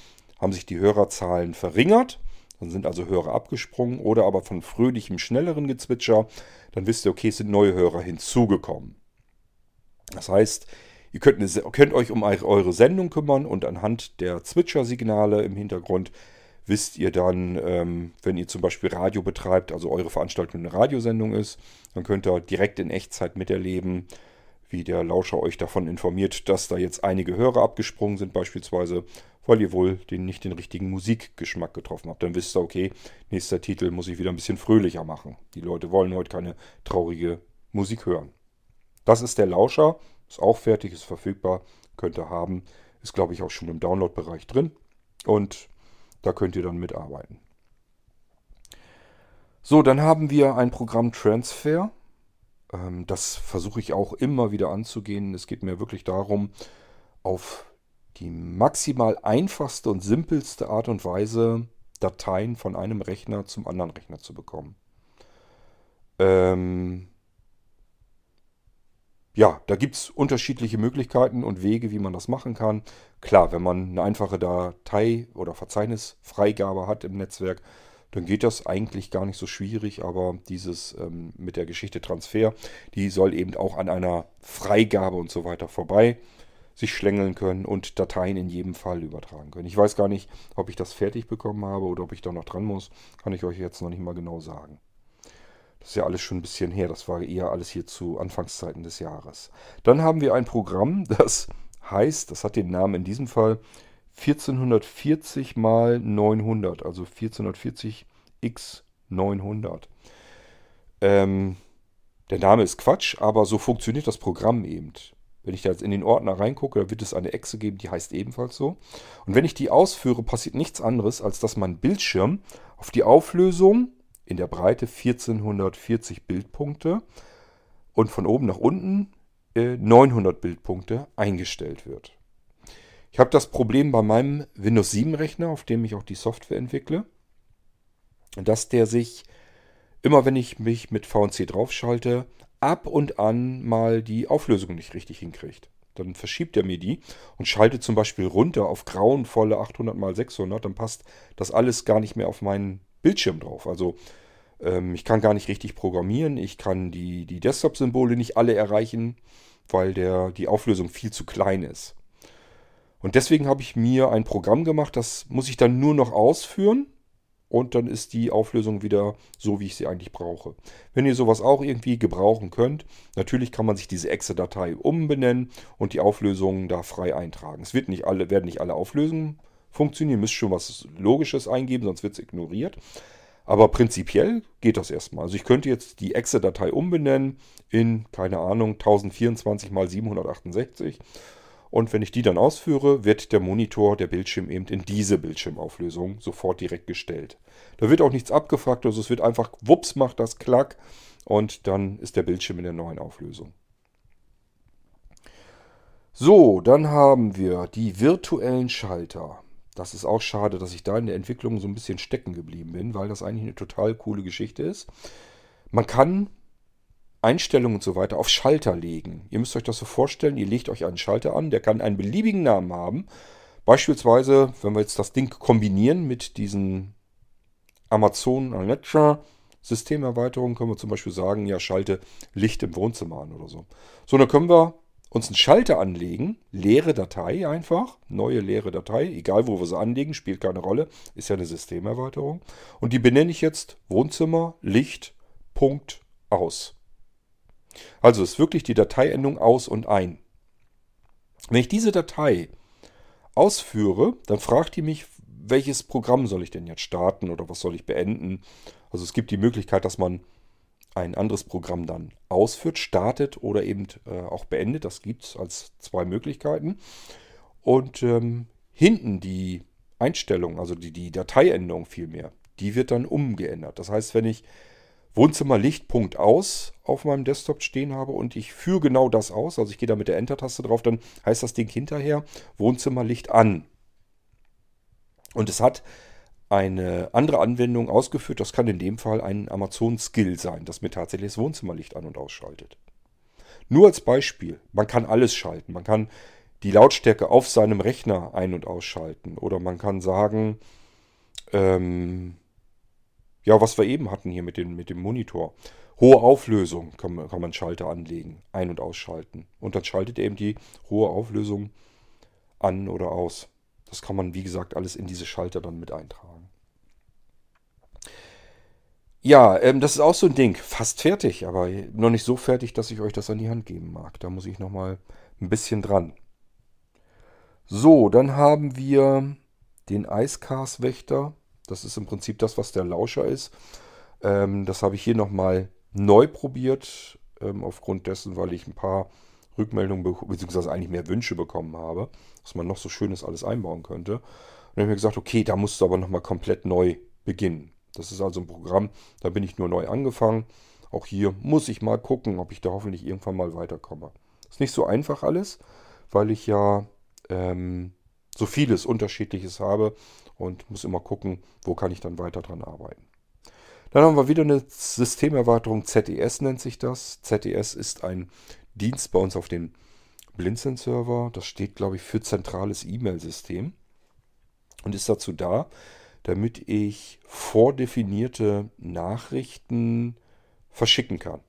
haben sich die Hörerzahlen verringert. Dann sind also Hörer abgesprungen oder aber von fröhlichem, schnelleren Gezwitscher. Dann wisst ihr, okay, es sind neue Hörer hinzugekommen. Das heißt, ihr könnt, könnt euch um eure Sendung kümmern und anhand der Zwitscher-Signale im Hintergrund wisst ihr dann, ähm, wenn ihr zum Beispiel Radio betreibt, also eure Veranstaltung eine Radiosendung ist, dann könnt ihr direkt in Echtzeit miterleben, wie der Lauscher euch davon informiert, dass da jetzt einige Hörer abgesprungen sind beispielsweise weil ihr wohl den, nicht den richtigen Musikgeschmack getroffen habt. Dann wisst ihr, okay, nächster Titel muss ich wieder ein bisschen fröhlicher machen. Die Leute wollen heute keine traurige Musik hören. Das ist der Lauscher. Ist auch fertig, ist verfügbar, könnt ihr haben. Ist, glaube ich, auch schon im Download-Bereich drin. Und da könnt ihr dann mitarbeiten. So, dann haben wir ein Programm Transfer. Ähm, das versuche ich auch immer wieder anzugehen. Es geht mir wirklich darum, auf die maximal einfachste und simpelste Art und Weise Dateien von einem Rechner zum anderen Rechner zu bekommen. Ähm ja, da gibt es unterschiedliche Möglichkeiten und Wege, wie man das machen kann. Klar, wenn man eine einfache Datei- oder Verzeichnisfreigabe hat im Netzwerk, dann geht das eigentlich gar nicht so schwierig, aber dieses ähm, mit der Geschichte Transfer, die soll eben auch an einer Freigabe und so weiter vorbei sich schlängeln können und Dateien in jedem Fall übertragen können. Ich weiß gar nicht, ob ich das fertig bekommen habe oder ob ich da noch dran muss. Kann ich euch jetzt noch nicht mal genau sagen. Das ist ja alles schon ein bisschen her. Das war eher alles hier zu Anfangszeiten des Jahres. Dann haben wir ein Programm, das heißt, das hat den Namen in diesem Fall 1440 mal 900, also 1440 x 900. Ähm, der Name ist Quatsch, aber so funktioniert das Programm eben. Wenn ich da jetzt in den Ordner reingucke, da wird es eine Echse geben, die heißt ebenfalls so. Und wenn ich die ausführe, passiert nichts anderes, als dass mein Bildschirm auf die Auflösung in der Breite 1440 Bildpunkte und von oben nach unten äh, 900 Bildpunkte eingestellt wird. Ich habe das Problem bei meinem Windows 7 Rechner, auf dem ich auch die Software entwickle, dass der sich immer wenn ich mich mit VNC draufschalte, ab und an mal die Auflösung nicht richtig hinkriegt. Dann verschiebt er mir die und schaltet zum Beispiel runter auf grauenvolle 800 x 600. Dann passt das alles gar nicht mehr auf meinen Bildschirm drauf. Also ähm, ich kann gar nicht richtig programmieren. Ich kann die, die Desktop-Symbole nicht alle erreichen, weil der, die Auflösung viel zu klein ist. Und deswegen habe ich mir ein Programm gemacht, das muss ich dann nur noch ausführen und dann ist die Auflösung wieder so, wie ich sie eigentlich brauche. Wenn ihr sowas auch irgendwie gebrauchen könnt, natürlich kann man sich diese Exe-Datei umbenennen und die Auflösungen da frei eintragen. Es wird nicht alle, werden nicht alle Auflösungen funktionieren, ihr müsst schon was Logisches eingeben, sonst wird es ignoriert. Aber prinzipiell geht das erstmal. Also ich könnte jetzt die Exe-Datei umbenennen in, keine Ahnung, 1024 x 768 und wenn ich die dann ausführe, wird der Monitor, der Bildschirm eben in diese Bildschirmauflösung sofort direkt gestellt. Da wird auch nichts abgefragt, also es wird einfach, wups, macht das Klack und dann ist der Bildschirm in der neuen Auflösung. So, dann haben wir die virtuellen Schalter. Das ist auch schade, dass ich da in der Entwicklung so ein bisschen stecken geblieben bin, weil das eigentlich eine total coole Geschichte ist. Man kann Einstellungen und so weiter auf Schalter legen. Ihr müsst euch das so vorstellen, ihr legt euch einen Schalter an, der kann einen beliebigen Namen haben. Beispielsweise, wenn wir jetzt das Ding kombinieren mit diesen Amazon Alexa Systemerweiterungen, können wir zum Beispiel sagen, ja, schalte Licht im Wohnzimmer an oder so. So, dann können wir uns einen Schalter anlegen, leere Datei einfach, neue leere Datei, egal wo wir sie anlegen, spielt keine Rolle, ist ja eine Systemerweiterung. Und die benenne ich jetzt Wohnzimmer Licht Punkt aus. Also ist wirklich die Dateiendung aus und ein. Wenn ich diese Datei ausführe, dann fragt die mich, welches Programm soll ich denn jetzt starten oder was soll ich beenden. Also es gibt die Möglichkeit, dass man ein anderes Programm dann ausführt, startet oder eben äh, auch beendet. Das gibt es als zwei Möglichkeiten. Und ähm, hinten die Einstellung, also die, die Dateiendung vielmehr, die wird dann umgeändert. Das heißt, wenn ich Wohnzimmer Lichtpunkt aus auf meinem Desktop stehen habe und ich führe genau das aus, also ich gehe da mit der Enter-Taste drauf, dann heißt das Ding hinterher Wohnzimmer Licht an. Und es hat eine andere Anwendung ausgeführt, das kann in dem Fall ein Amazon-Skill sein, das mir tatsächlich das Wohnzimmerlicht an- und ausschaltet. Nur als Beispiel, man kann alles schalten. Man kann die Lautstärke auf seinem Rechner ein- und ausschalten. Oder man kann sagen, ähm, ja, was wir eben hatten hier mit, den, mit dem Monitor. Hohe Auflösung kann man, kann man Schalter anlegen, ein- und ausschalten. Und dann schaltet er eben die hohe Auflösung an oder aus. Das kann man, wie gesagt, alles in diese Schalter dann mit eintragen. Ja, ähm, das ist auch so ein Ding. Fast fertig, aber noch nicht so fertig, dass ich euch das an die Hand geben mag. Da muss ich nochmal ein bisschen dran. So, dann haben wir den Icecast-Wächter. Das ist im Prinzip das, was der Lauscher ist. Ähm, das habe ich hier nochmal neu probiert, ähm, aufgrund dessen, weil ich ein paar Rückmeldungen beziehungsweise eigentlich mehr Wünsche bekommen habe, was man noch so schönes alles einbauen könnte. Und dann habe mir gesagt, okay, da musst du aber nochmal komplett neu beginnen. Das ist also ein Programm, da bin ich nur neu angefangen. Auch hier muss ich mal gucken, ob ich da hoffentlich irgendwann mal weiterkomme. Ist nicht so einfach alles, weil ich ja ähm, so vieles Unterschiedliches habe und muss immer gucken, wo kann ich dann weiter dran arbeiten. Dann haben wir wieder eine Systemerweiterung, ZES nennt sich das. ZES ist ein Dienst bei uns auf dem Blinzeln-Server. Das steht, glaube ich, für zentrales E-Mail-System und ist dazu da, damit ich vordefinierte Nachrichten verschicken kann.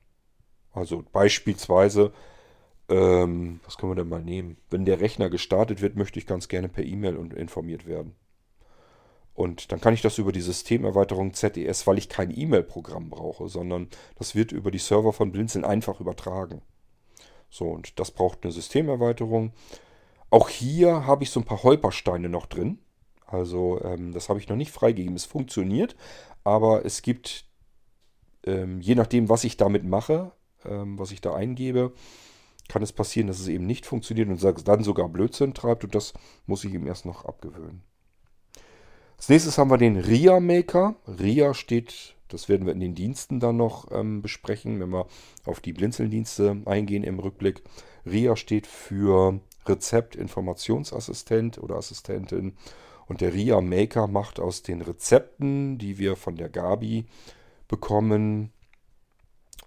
Also beispielsweise, ähm, was können wir denn mal nehmen? Wenn der Rechner gestartet wird, möchte ich ganz gerne per E-Mail informiert werden. Und dann kann ich das über die Systemerweiterung ZES, weil ich kein E-Mail-Programm brauche, sondern das wird über die Server von Blinzeln einfach übertragen. So, und das braucht eine Systemerweiterung. Auch hier habe ich so ein paar Holpersteine noch drin. Also ähm, das habe ich noch nicht freigegeben. Es funktioniert, aber es gibt, ähm, je nachdem, was ich damit mache, ähm, was ich da eingebe, kann es passieren, dass es eben nicht funktioniert und dann sogar Blödsinn treibt. Und das muss ich ihm erst noch abgewöhnen. Als nächstes haben wir den RIA Maker. RIA steht, das werden wir in den Diensten dann noch ähm, besprechen, wenn wir auf die Blinzeldienste eingehen im Rückblick. RIA steht für Rezept Informationsassistent oder Assistentin. Und der RIA Maker macht aus den Rezepten, die wir von der Gabi bekommen,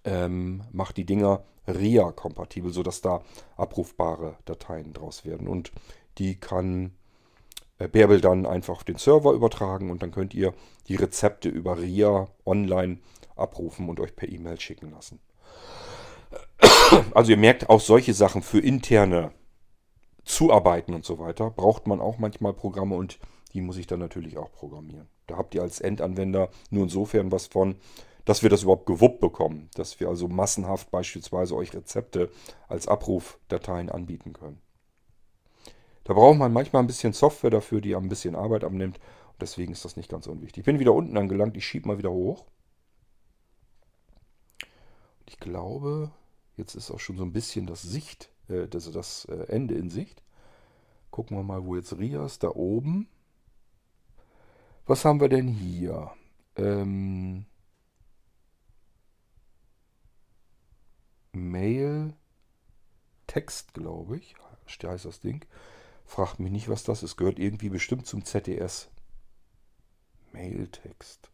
ähm, macht die Dinger RIA-kompatibel, sodass da abrufbare Dateien draus werden. Und die kann äh, Bärbel dann einfach auf den Server übertragen und dann könnt ihr die Rezepte über RIA online abrufen und euch per E-Mail schicken lassen. Also ihr merkt, auch solche Sachen für interne Zuarbeiten und so weiter braucht man auch manchmal Programme und die muss ich dann natürlich auch programmieren. Da habt ihr als Endanwender nur insofern was von, dass wir das überhaupt gewuppt bekommen, dass wir also massenhaft beispielsweise euch Rezepte als Abrufdateien anbieten können. Da braucht man manchmal ein bisschen Software dafür, die ein bisschen Arbeit abnimmt. Und deswegen ist das nicht ganz unwichtig. Ich bin wieder unten angelangt. Ich schiebe mal wieder hoch. Ich glaube, jetzt ist auch schon so ein bisschen das Sicht, äh, das, das äh, Ende in Sicht. Gucken wir mal, wo jetzt Ria ist. Da oben. Was haben wir denn hier? Ähm, Mail, Text, glaube ich. Heißt das Ding. Fragt mich nicht, was das ist. Gehört irgendwie bestimmt zum ZDS. Mailtext.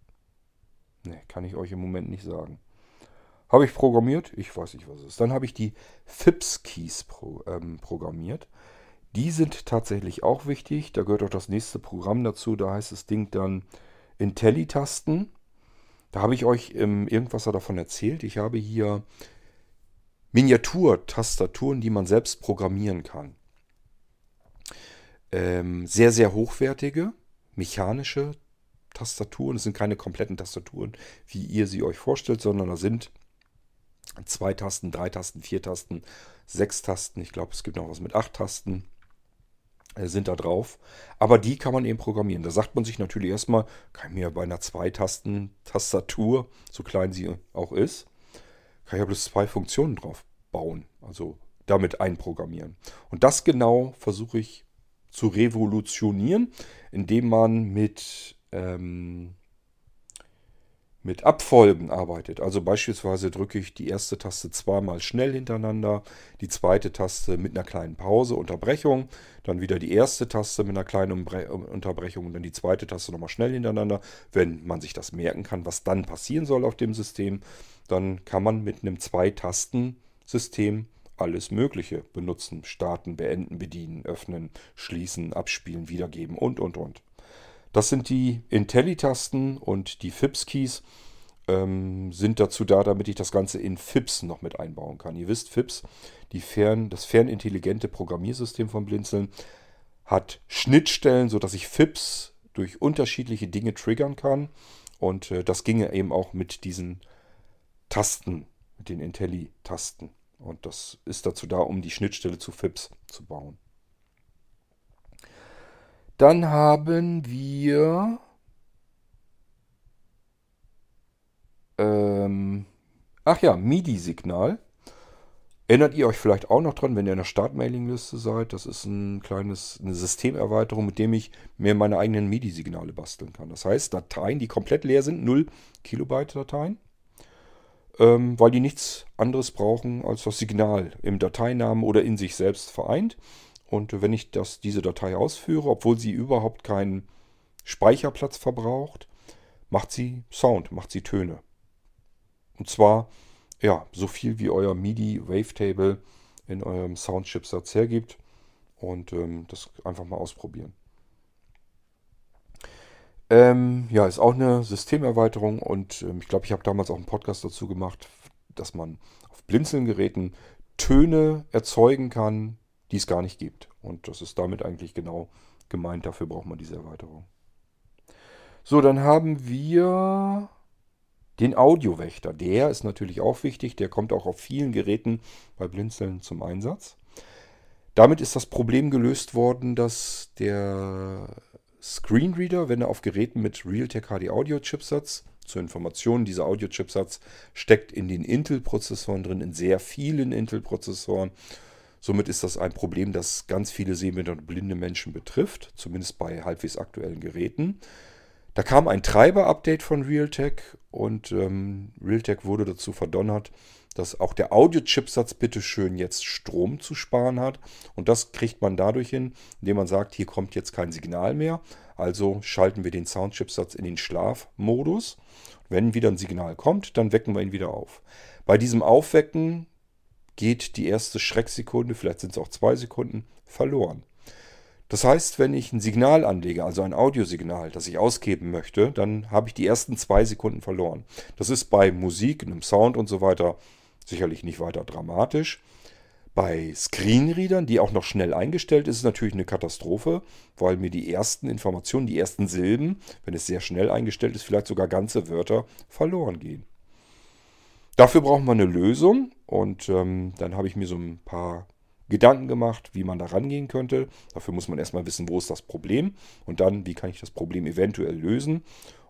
Ne, kann ich euch im Moment nicht sagen. Habe ich programmiert? Ich weiß nicht, was es ist. Dann habe ich die FIPS-Keys pro, ähm, programmiert. Die sind tatsächlich auch wichtig. Da gehört auch das nächste Programm dazu. Da heißt das Ding dann IntelliTasten. Da habe ich euch ähm, irgendwas davon erzählt. Ich habe hier Miniaturtastaturen, die man selbst programmieren kann ähm, sehr, sehr hochwertige mechanische Tastaturen. Es sind keine kompletten Tastaturen, wie ihr sie euch vorstellt, sondern da sind zwei Tasten, drei Tasten, vier Tasten, sechs Tasten. Ich glaube, es gibt noch was mit acht Tasten äh, sind da drauf. Aber die kann man eben programmieren. Da sagt man sich natürlich erstmal, kann ich mir bei einer Zwei-Tasten-Tastatur, so klein sie auch ist, kann ich ja bloß zwei Funktionen drauf bauen. Also damit einprogrammieren. Und das genau versuche ich zu revolutionieren, indem man mit, ähm, mit Abfolgen arbeitet. Also beispielsweise drücke ich die erste Taste zweimal schnell hintereinander, die zweite Taste mit einer kleinen Pause, Unterbrechung, dann wieder die erste Taste mit einer kleinen Unterbrechung und dann die zweite Taste nochmal schnell hintereinander. Wenn man sich das merken kann, was dann passieren soll auf dem System, dann kann man mit einem Zwei-Tasten-System alles Mögliche benutzen. Starten, beenden, bedienen, öffnen, schließen, abspielen, wiedergeben und, und, und. Das sind die Intelli-Tasten und die FIPS-Keys ähm, sind dazu da, damit ich das Ganze in FIPS noch mit einbauen kann. Ihr wisst, FIPS, fern, das fernintelligente Programmiersystem von Blinzeln, hat Schnittstellen, sodass ich FIPS durch unterschiedliche Dinge triggern kann. Und äh, das ginge eben auch mit diesen Tasten, mit den Intelli-Tasten. Und das ist dazu da, um die Schnittstelle zu FIPS zu bauen. Dann haben wir ähm, ach ja, MIDI-Signal. Erinnert ihr euch vielleicht auch noch dran, wenn ihr in der Start-Mailing-Liste seid? Das ist ein kleines, eine Systemerweiterung, mit dem ich mir meine eigenen MIDI-Signale basteln kann. Das heißt, Dateien, die komplett leer sind, 0 Kilobyte Dateien, ähm, weil die nichts anderes brauchen als das Signal im Dateinamen oder in sich selbst vereint. Und wenn ich das, diese Datei ausführe, obwohl sie überhaupt keinen Speicherplatz verbraucht, macht sie Sound, macht sie Töne. Und zwar ja, so viel wie euer MIDI Wavetable in eurem Soundchipsatz hergibt. Und ähm, das einfach mal ausprobieren. Ähm, ja, ist auch eine Systemerweiterung und ähm, ich glaube, ich habe damals auch einen Podcast dazu gemacht, dass man auf Blinzelgeräten Töne erzeugen kann, die es gar nicht gibt. Und das ist damit eigentlich genau gemeint. Dafür braucht man diese Erweiterung. So, dann haben wir den Audiowächter. Der ist natürlich auch wichtig. Der kommt auch auf vielen Geräten bei Blinzeln zum Einsatz. Damit ist das Problem gelöst worden, dass der Screenreader, wenn er auf Geräten mit Realtek HD Audio Chipsatz, zur Information, dieser Audio Chipsatz steckt in den Intel-Prozessoren drin, in sehr vielen Intel-Prozessoren. Somit ist das ein Problem, das ganz viele sehbehinderte und blinde Menschen betrifft, zumindest bei halbwegs aktuellen Geräten. Da kam ein Treiber-Update von Realtek und ähm, Realtek wurde dazu verdonnert, dass auch der Audio-Chipsatz bitteschön jetzt Strom zu sparen hat. Und das kriegt man dadurch hin, indem man sagt, hier kommt jetzt kein Signal mehr. Also schalten wir den Sound-Chipsatz in den Schlafmodus. Wenn wieder ein Signal kommt, dann wecken wir ihn wieder auf. Bei diesem Aufwecken geht die erste Schrecksekunde, vielleicht sind es auch zwei Sekunden, verloren. Das heißt, wenn ich ein Signal anlege, also ein Audiosignal, das ich ausgeben möchte, dann habe ich die ersten zwei Sekunden verloren. Das ist bei Musik, einem Sound und so weiter sicherlich nicht weiter dramatisch. Bei Screenreadern, die auch noch schnell eingestellt ist, ist natürlich eine Katastrophe, weil mir die ersten Informationen, die ersten Silben, wenn es sehr schnell eingestellt ist, vielleicht sogar ganze Wörter verloren gehen. Dafür brauchen wir eine Lösung und ähm, dann habe ich mir so ein paar Gedanken gemacht, wie man da rangehen könnte. Dafür muss man erstmal wissen, wo ist das Problem und dann, wie kann ich das Problem eventuell lösen.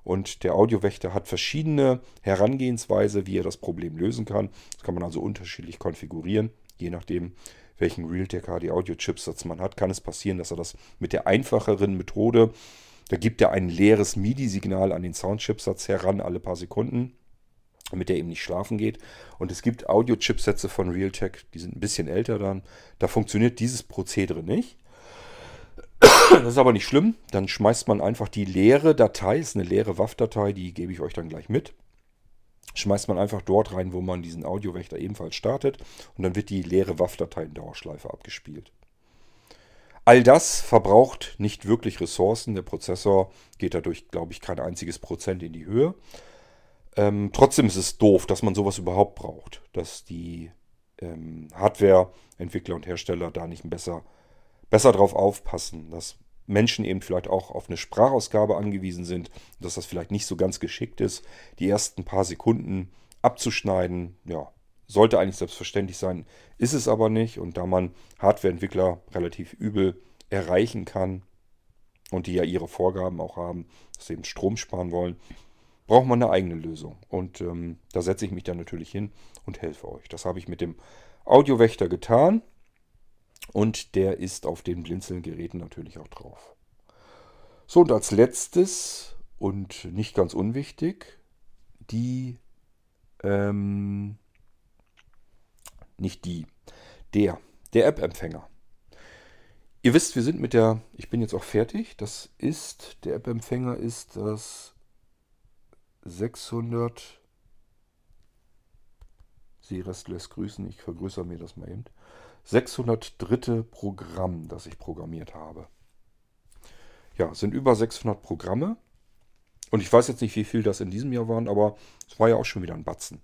Und der Audiowächter hat verschiedene Herangehensweise, wie er das Problem lösen kann. Das kann man also unterschiedlich konfigurieren, je nachdem, welchen Realtek HD Audio Chipsatz man hat, kann es passieren, dass er das mit der einfacheren Methode, da gibt er ein leeres MIDI-Signal an den Soundchipsatz heran alle paar Sekunden damit er eben nicht schlafen geht. Und es gibt Audio-Chipsätze von Realtek, die sind ein bisschen älter dann. Da funktioniert dieses Prozedere nicht. Das ist aber nicht schlimm. Dann schmeißt man einfach die leere Datei, ist eine leere WAV-Datei, die gebe ich euch dann gleich mit. Schmeißt man einfach dort rein, wo man diesen Audiowächter ebenfalls startet. Und dann wird die leere WAV-Datei in Dauerschleife abgespielt. All das verbraucht nicht wirklich Ressourcen. Der Prozessor geht dadurch, glaube ich, kein einziges Prozent in die Höhe. Ähm, trotzdem ist es doof, dass man sowas überhaupt braucht. Dass die ähm, Hardware-Entwickler und Hersteller da nicht besser, besser drauf aufpassen. Dass Menschen eben vielleicht auch auf eine Sprachausgabe angewiesen sind. Dass das vielleicht nicht so ganz geschickt ist, die ersten paar Sekunden abzuschneiden. Ja, sollte eigentlich selbstverständlich sein, ist es aber nicht. Und da man Hardware-Entwickler relativ übel erreichen kann und die ja ihre Vorgaben auch haben, dass sie eben Strom sparen wollen, braucht man eine eigene Lösung. Und ähm, da setze ich mich dann natürlich hin und helfe euch. Das habe ich mit dem Audiowächter getan. Und der ist auf den Blinzeln-Geräten natürlich auch drauf. So, und als letztes und nicht ganz unwichtig, die, ähm, nicht die, der, der App-Empfänger. Ihr wisst, wir sind mit der, ich bin jetzt auch fertig, das ist, der App-Empfänger ist das 600. Sie Rest lässt grüßen. Ich vergrößere mir das mal eben. 603. Programm, das ich programmiert habe. Ja, es sind über 600 Programme. Und ich weiß jetzt nicht, wie viel das in diesem Jahr waren, aber es war ja auch schon wieder ein Batzen.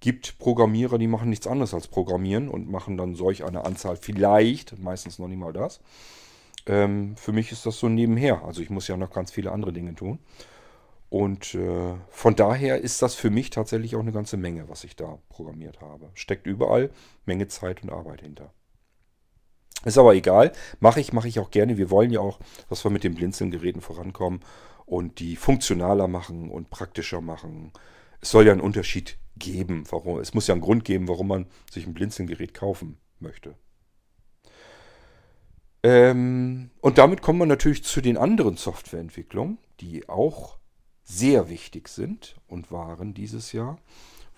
Gibt Programmierer, die machen nichts anderes als programmieren und machen dann solch eine Anzahl vielleicht, meistens noch nicht mal das. Ähm, für mich ist das so nebenher. Also ich muss ja noch ganz viele andere Dinge tun. Und äh, von daher ist das für mich tatsächlich auch eine ganze Menge, was ich da programmiert habe. Steckt überall Menge Zeit und Arbeit hinter. Ist aber egal. Mache ich, mache ich auch gerne. Wir wollen ja auch, dass wir mit den Blinzeln-Geräten vorankommen und die funktionaler machen und praktischer machen. Es soll ja einen Unterschied geben. Warum, es muss ja einen Grund geben, warum man sich ein Blinzelgerät kaufen möchte. Ähm, und damit kommen wir natürlich zu den anderen Softwareentwicklungen, die auch sehr wichtig sind und waren dieses Jahr,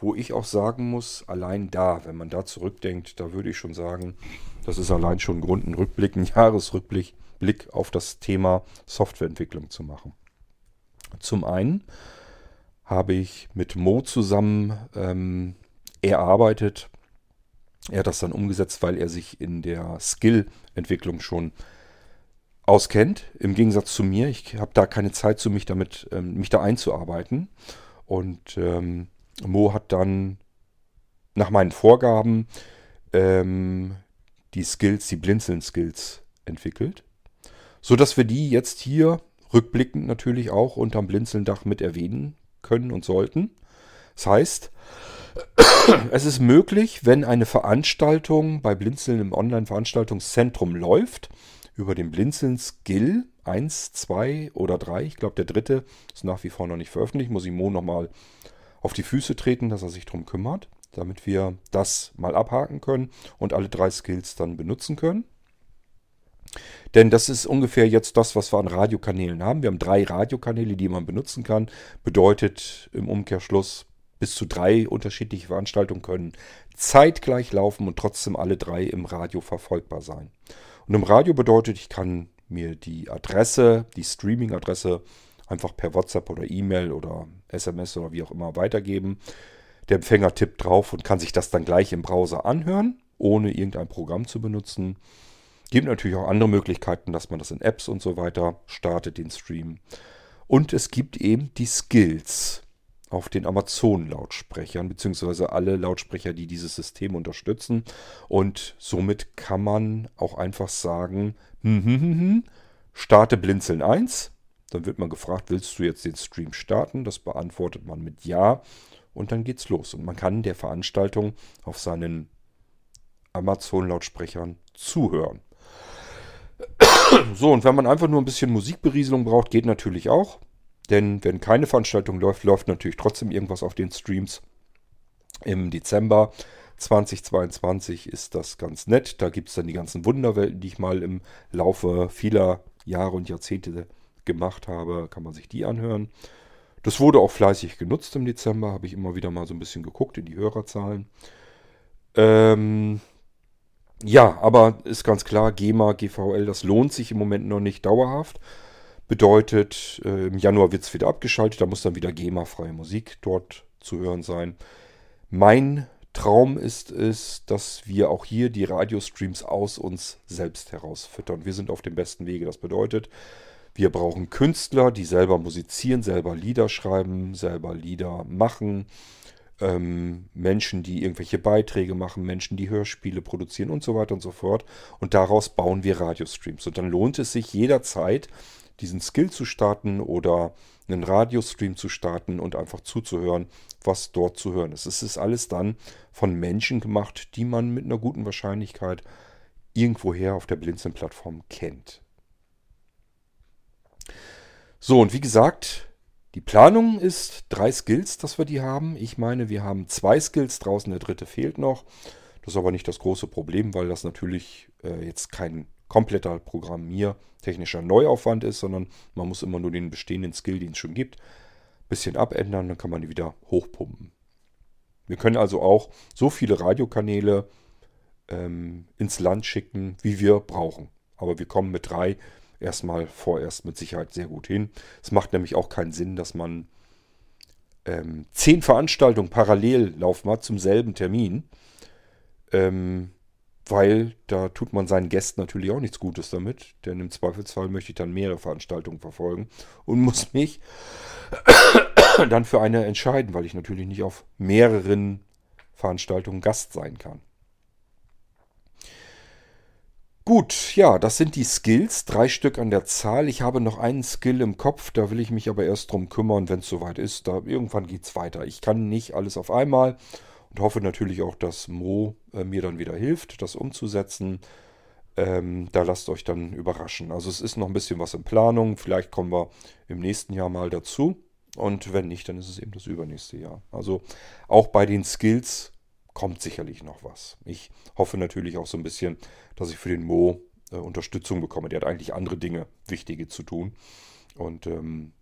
wo ich auch sagen muss, allein da, wenn man da zurückdenkt, da würde ich schon sagen, das ist allein schon ein Grund, einen Rückblick, einen Jahresrückblick Blick auf das Thema Softwareentwicklung zu machen. Zum einen habe ich mit Mo zusammen ähm, erarbeitet. Er hat das dann umgesetzt, weil er sich in der Skill-Entwicklung schon auskennt. Im Gegensatz zu mir. Ich habe da keine Zeit zu mich damit, ähm, mich da einzuarbeiten. Und ähm, Mo hat dann nach meinen Vorgaben ähm, die Skills, die Blinzeln-Skills entwickelt. Sodass wir die jetzt hier rückblickend natürlich auch unterm Blinzelndach mit erwähnen können und sollten. Das heißt, es ist möglich, wenn eine Veranstaltung bei Blinzeln im Online-Veranstaltungszentrum läuft, über den Blinzeln Skill 1, 2 oder 3, ich glaube der dritte ist nach wie vor noch nicht veröffentlicht, muss ich Mo nochmal auf die Füße treten, dass er sich darum kümmert, damit wir das mal abhaken können und alle drei Skills dann benutzen können. Denn das ist ungefähr jetzt das, was wir an Radiokanälen haben. Wir haben drei Radiokanäle, die man benutzen kann. Bedeutet im Umkehrschluss, bis zu drei unterschiedliche Veranstaltungen können zeitgleich laufen und trotzdem alle drei im Radio verfolgbar sein. Und im Radio bedeutet, ich kann mir die Adresse, die Streaming-Adresse einfach per WhatsApp oder E-Mail oder SMS oder wie auch immer weitergeben. Der Empfänger tippt drauf und kann sich das dann gleich im Browser anhören, ohne irgendein Programm zu benutzen. Gibt natürlich auch andere Möglichkeiten, dass man das in Apps und so weiter startet, den Stream. Und es gibt eben die Skills auf den Amazon-Lautsprechern, beziehungsweise alle Lautsprecher, die dieses System unterstützen. Und somit kann man auch einfach sagen, hm, hm, hm, hm starte Blinzeln 1. Dann wird man gefragt, willst du jetzt den Stream starten? Das beantwortet man mit Ja. Und dann geht's los. Und man kann der Veranstaltung auf seinen Amazon-Lautsprechern zuhören. So, und wenn man einfach nur ein bisschen Musikberieselung braucht, geht natürlich auch. Denn wenn keine Veranstaltung läuft, läuft natürlich trotzdem irgendwas auf den Streams. Im Dezember 2022 ist das ganz nett. Da gibt es dann die ganzen Wunderwelten, die ich mal im Laufe vieler Jahre und Jahrzehnte gemacht habe. Kann man sich die anhören. Das wurde auch fleißig genutzt im Dezember. Habe ich immer wieder mal so ein bisschen geguckt in die Hörerzahlen. Ähm, ja, aber ist ganz klar, GEMA, GVL, das lohnt sich im Moment noch nicht dauerhaft. Bedeutet, äh, im Januar wird es wieder abgeschaltet, da muss dann wieder GEMA-freie Musik dort zu hören sein. Mein Traum ist es, dass wir auch hier die Radiostreams aus uns selbst herausfüttern. Wir sind auf dem besten Wege. Das bedeutet, wir brauchen Künstler, die selber musizieren, selber Lieder schreiben, selber Lieder machen ähm, Menschen, die irgendwelche Beiträge machen, Menschen, die Hörspiele produzieren und so weiter und so fort. Und daraus bauen wir Radiostreams. Und dann lohnt es sich jederzeit, diesen Skill zu starten oder einen Radiostream zu starten und einfach zuzuhören, was dort zu hören ist. Es ist alles dann von Menschen gemacht, die man mit einer guten Wahrscheinlichkeit irgendwoher auf der Blinzeln-Plattform kennt. So, und wie gesagt, die Planung ist drei Skills, dass wir die haben. Ich meine, wir haben zwei Skills draußen, der dritte fehlt noch. Das ist aber nicht das große Problem, weil das natürlich äh, jetzt kein kompletter programmiertechnischer Neuaufwand ist, sondern man muss immer nur den bestehenden Skill, den es schon gibt, ein bisschen abändern, dann kann man die wieder hochpumpen. Wir können also auch so viele Radiokanäle ähm, ins Land schicken, wie wir brauchen. Aber wir kommen mit drei erstmal vorerst mit Sicherheit sehr gut hin. Es macht nämlich auch keinen Sinn, dass man ähm, zehn Veranstaltungen parallel laufen hat zum selben Termin. Ähm, weil da tut man seinen Gästen natürlich auch nichts Gutes damit. Denn im Zweifelsfall möchte ich dann mehrere Veranstaltungen verfolgen und muss mich dann für eine entscheiden, weil ich natürlich nicht auf mehreren Veranstaltungen Gast sein kann. Gut, ja, das sind die Skills, drei Stück an der Zahl. Ich habe noch einen Skill im Kopf, da will ich mich aber erst drum kümmern, wenn es soweit ist. Da irgendwann geht es weiter. Ich kann nicht alles auf einmal und hoffe natürlich auch, dass Mo äh, mir dann wieder hilft, das umzusetzen. Ähm, da lasst euch dann überraschen. Also es ist noch ein bisschen was in Planung. Vielleicht kommen wir im nächsten Jahr mal dazu. Und wenn nicht, dann ist es eben das übernächste Jahr. Also auch bei den Skills kommt sicherlich noch was. Ich hoffe natürlich auch so ein bisschen, dass ich für den Mo äh, Unterstützung bekomme. Der hat eigentlich andere Dinge, wichtige zu tun. Und ähm,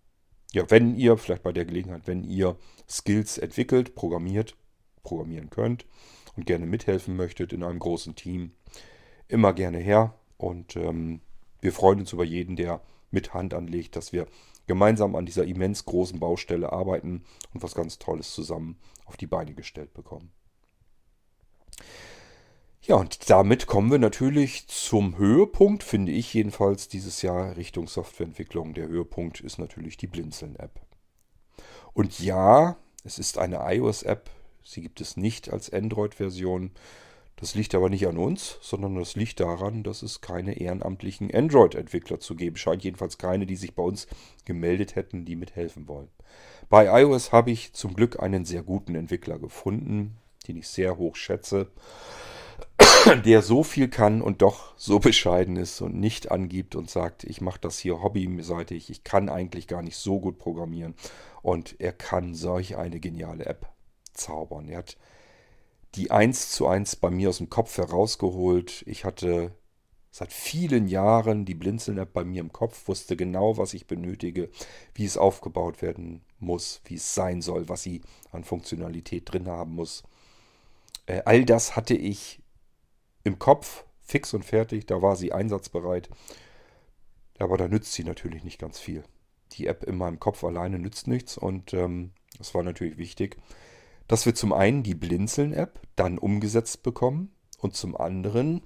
ja, wenn ihr, vielleicht bei der Gelegenheit, wenn ihr Skills entwickelt, programmiert, programmieren könnt und gerne mithelfen möchtet in einem großen Team, immer gerne her. Und ähm, wir freuen uns über jeden, der mit Hand anlegt, dass wir gemeinsam an dieser immens großen Baustelle arbeiten und was ganz Tolles zusammen auf die Beine gestellt bekommen. Ja, und damit kommen wir natürlich zum Höhepunkt, finde ich jedenfalls dieses Jahr Richtung Softwareentwicklung. Der Höhepunkt ist natürlich die Blinzeln-App. Und ja, es ist eine iOS-App, sie gibt es nicht als Android-Version. Das liegt aber nicht an uns, sondern das liegt daran, dass es keine ehrenamtlichen Android-Entwickler zu geben scheint. Jedenfalls keine, die sich bei uns gemeldet hätten, die mithelfen wollen. Bei iOS habe ich zum Glück einen sehr guten Entwickler gefunden, den ich sehr hoch schätze der so viel kann und doch so bescheiden ist und nicht angibt und sagt, ich mache das hier hobbyseitig, ich kann eigentlich gar nicht so gut programmieren. Und er kann solch eine geniale App zaubern. Er hat die eins zu eins bei mir aus dem Kopf herausgeholt. Ich hatte seit vielen Jahren die Blinzeln-App bei mir im Kopf, wusste genau, was ich benötige, wie es aufgebaut werden muss, wie es sein soll, was sie an Funktionalität drin haben muss. Äh, all das hatte ich im Kopf, fix und fertig, da war sie einsatzbereit. Aber da nützt sie natürlich nicht ganz viel. Die App in meinem Kopf alleine nützt nichts und ähm, es war natürlich wichtig, dass wir zum einen die Blinzeln-App dann umgesetzt bekommen und zum anderen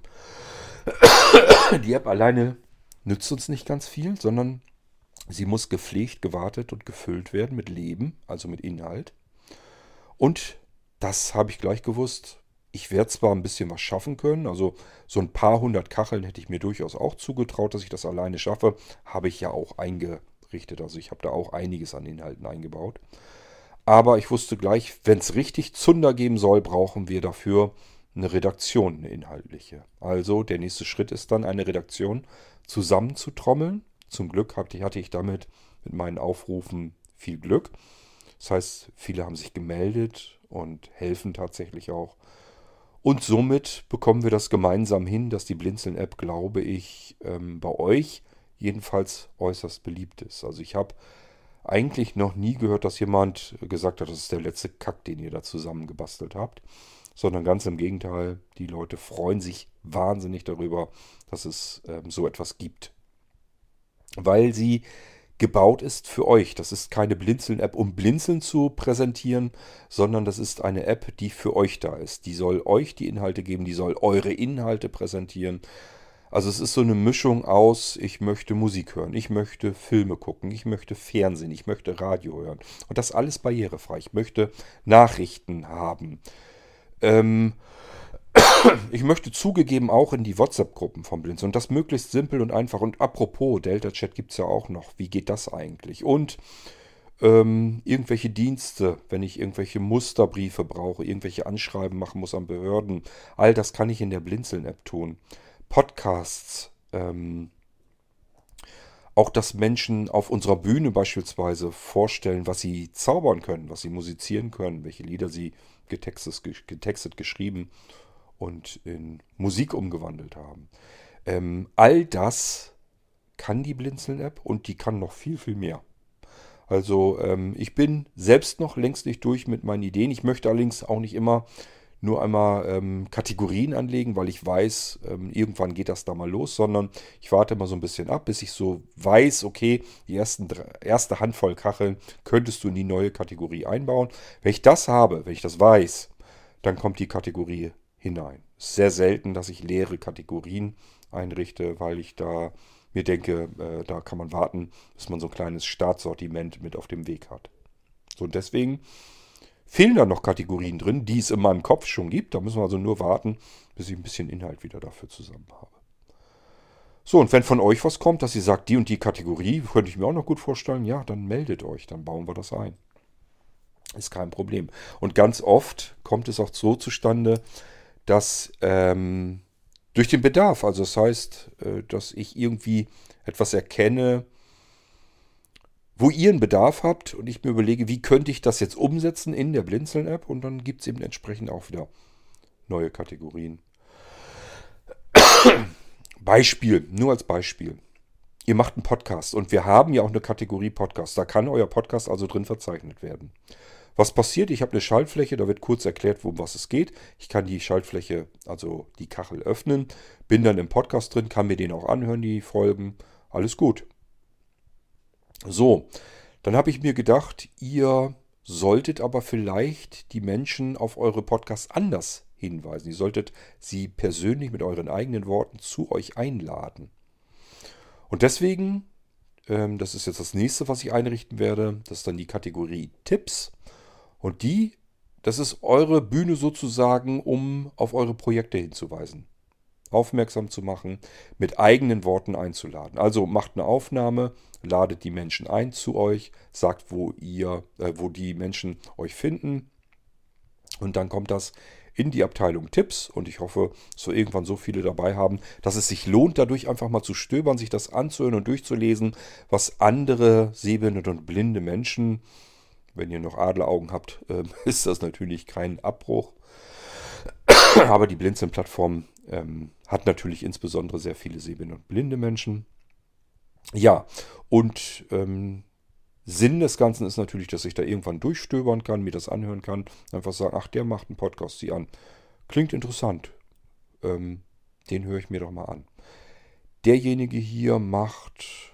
die App alleine nützt uns nicht ganz viel, sondern sie muss gepflegt, gewartet und gefüllt werden mit Leben, also mit Inhalt. Und das habe ich gleich gewusst, ich werde zwar ein bisschen was schaffen können, also so ein paar hundert Kacheln hätte ich mir durchaus auch zugetraut, dass ich das alleine schaffe, habe ich ja auch eingerichtet. Also ich habe da auch einiges an Inhalten eingebaut. Aber ich wusste gleich, wenn es richtig Zunder geben soll, brauchen wir dafür eine Redaktion, eine inhaltliche. Also der nächste Schritt ist dann, eine Redaktion zusammenzutrommeln. Zum Glück hatte ich damit mit meinen Aufrufen viel Glück. Das heißt, viele haben sich gemeldet und helfen tatsächlich auch. Und somit bekommen wir das gemeinsam hin, dass die Blinzeln-App, glaube ich, ähm, bei euch jedenfalls äußerst beliebt ist. Also ich habe eigentlich noch nie gehört, dass jemand gesagt hat, das ist der letzte Kack, den ihr da zusammengebastelt habt. Sondern ganz im Gegenteil, die Leute freuen sich wahnsinnig darüber, dass es ähm, so etwas gibt. Weil sie gebaut ist für euch. Das ist keine Blinzeln-App, um Blinzeln zu präsentieren, sondern das ist eine App, die für euch da ist. Die soll euch die Inhalte geben, die soll eure Inhalte präsentieren. Also es ist so eine Mischung aus, ich möchte Musik hören, ich möchte Filme gucken, ich möchte Fernsehen, ich möchte Radio hören. Und das alles barrierefrei. Ich möchte Nachrichten haben. Ähm, ich möchte zugegeben auch in die WhatsApp-Gruppen vom Blinz und das möglichst simpel und einfach. Und apropos, Delta-Chat gibt es ja auch noch. Wie geht das eigentlich? Und ähm, irgendwelche Dienste, wenn ich irgendwelche Musterbriefe brauche, irgendwelche Anschreiben machen muss an Behörden, all das kann ich in der Blinzeln-App tun. Podcasts, ähm, auch dass Menschen auf unserer Bühne beispielsweise vorstellen, was sie zaubern können, was sie musizieren können, welche Lieder sie getextet, getextet geschrieben und in Musik umgewandelt haben. Ähm, all das kann die Blinzeln-App und die kann noch viel, viel mehr. Also ähm, ich bin selbst noch längst nicht durch mit meinen Ideen. Ich möchte allerdings auch nicht immer nur einmal ähm, Kategorien anlegen, weil ich weiß, ähm, irgendwann geht das da mal los, sondern ich warte mal so ein bisschen ab, bis ich so weiß, okay, die ersten, erste Handvoll Kacheln könntest du in die neue Kategorie einbauen. Wenn ich das habe, wenn ich das weiß, dann kommt die Kategorie hinein. Sehr selten, dass ich leere Kategorien einrichte, weil ich da mir denke, äh, da kann man warten, bis man so ein kleines Startsortiment mit auf dem Weg hat. So, und deswegen fehlen da noch Kategorien drin, die es in meinem Kopf schon gibt. Da müssen wir also nur warten, bis ich ein bisschen Inhalt wieder dafür zusammen habe. So, und wenn von euch was kommt, dass ihr sagt, die und die Kategorie könnte ich mir auch noch gut vorstellen, ja, dann meldet euch, dann bauen wir das ein. Ist kein Problem. Und ganz oft kommt es auch so zustande, dass ähm, durch den Bedarf, also das heißt, äh, dass ich irgendwie etwas erkenne, wo ihr einen Bedarf habt und ich mir überlege, wie könnte ich das jetzt umsetzen in der Blinzeln-App und dann gibt es eben entsprechend auch wieder neue Kategorien. Beispiel, nur als Beispiel. Ihr macht einen Podcast und wir haben ja auch eine Kategorie Podcast. Da kann euer Podcast also drin verzeichnet werden. Was passiert? Ich habe eine Schaltfläche, da wird kurz erklärt, worum was es geht. Ich kann die Schaltfläche, also die Kachel öffnen, bin dann im Podcast drin, kann mir den auch anhören, die Folgen. Alles gut. So, dann habe ich mir gedacht, ihr solltet aber vielleicht die Menschen auf eure Podcasts anders hinweisen. Ihr solltet sie persönlich mit euren eigenen Worten zu euch einladen. Und deswegen, ähm, das ist jetzt das nächste, was ich einrichten werde, das ist dann die Kategorie Tipps. Und die, das ist eure Bühne sozusagen, um auf eure Projekte hinzuweisen. Aufmerksam zu machen, mit eigenen Worten einzuladen. Also macht eine Aufnahme, ladet die Menschen ein zu euch, sagt, wo ihr, äh, wo die Menschen euch finden. Und dann kommt das in die Abteilung Tipps und ich hoffe, dass wir irgendwann so viele dabei haben, dass es sich lohnt, dadurch einfach mal zu stöbern, sich das anzuhören und durchzulesen, was andere sehbehinderte und blinde Menschen, wenn ihr noch Adleraugen habt, äh, ist das natürlich kein Abbruch. Aber die Blinzeln-Plattform ähm, hat natürlich insbesondere sehr viele sehbehinderte und blinde Menschen. Ja, und ähm, Sinn des Ganzen ist natürlich, dass ich da irgendwann durchstöbern kann, mir das anhören kann, einfach sagen, ach, der macht einen Podcast, sieh an. Klingt interessant. Ähm, den höre ich mir doch mal an. Derjenige hier macht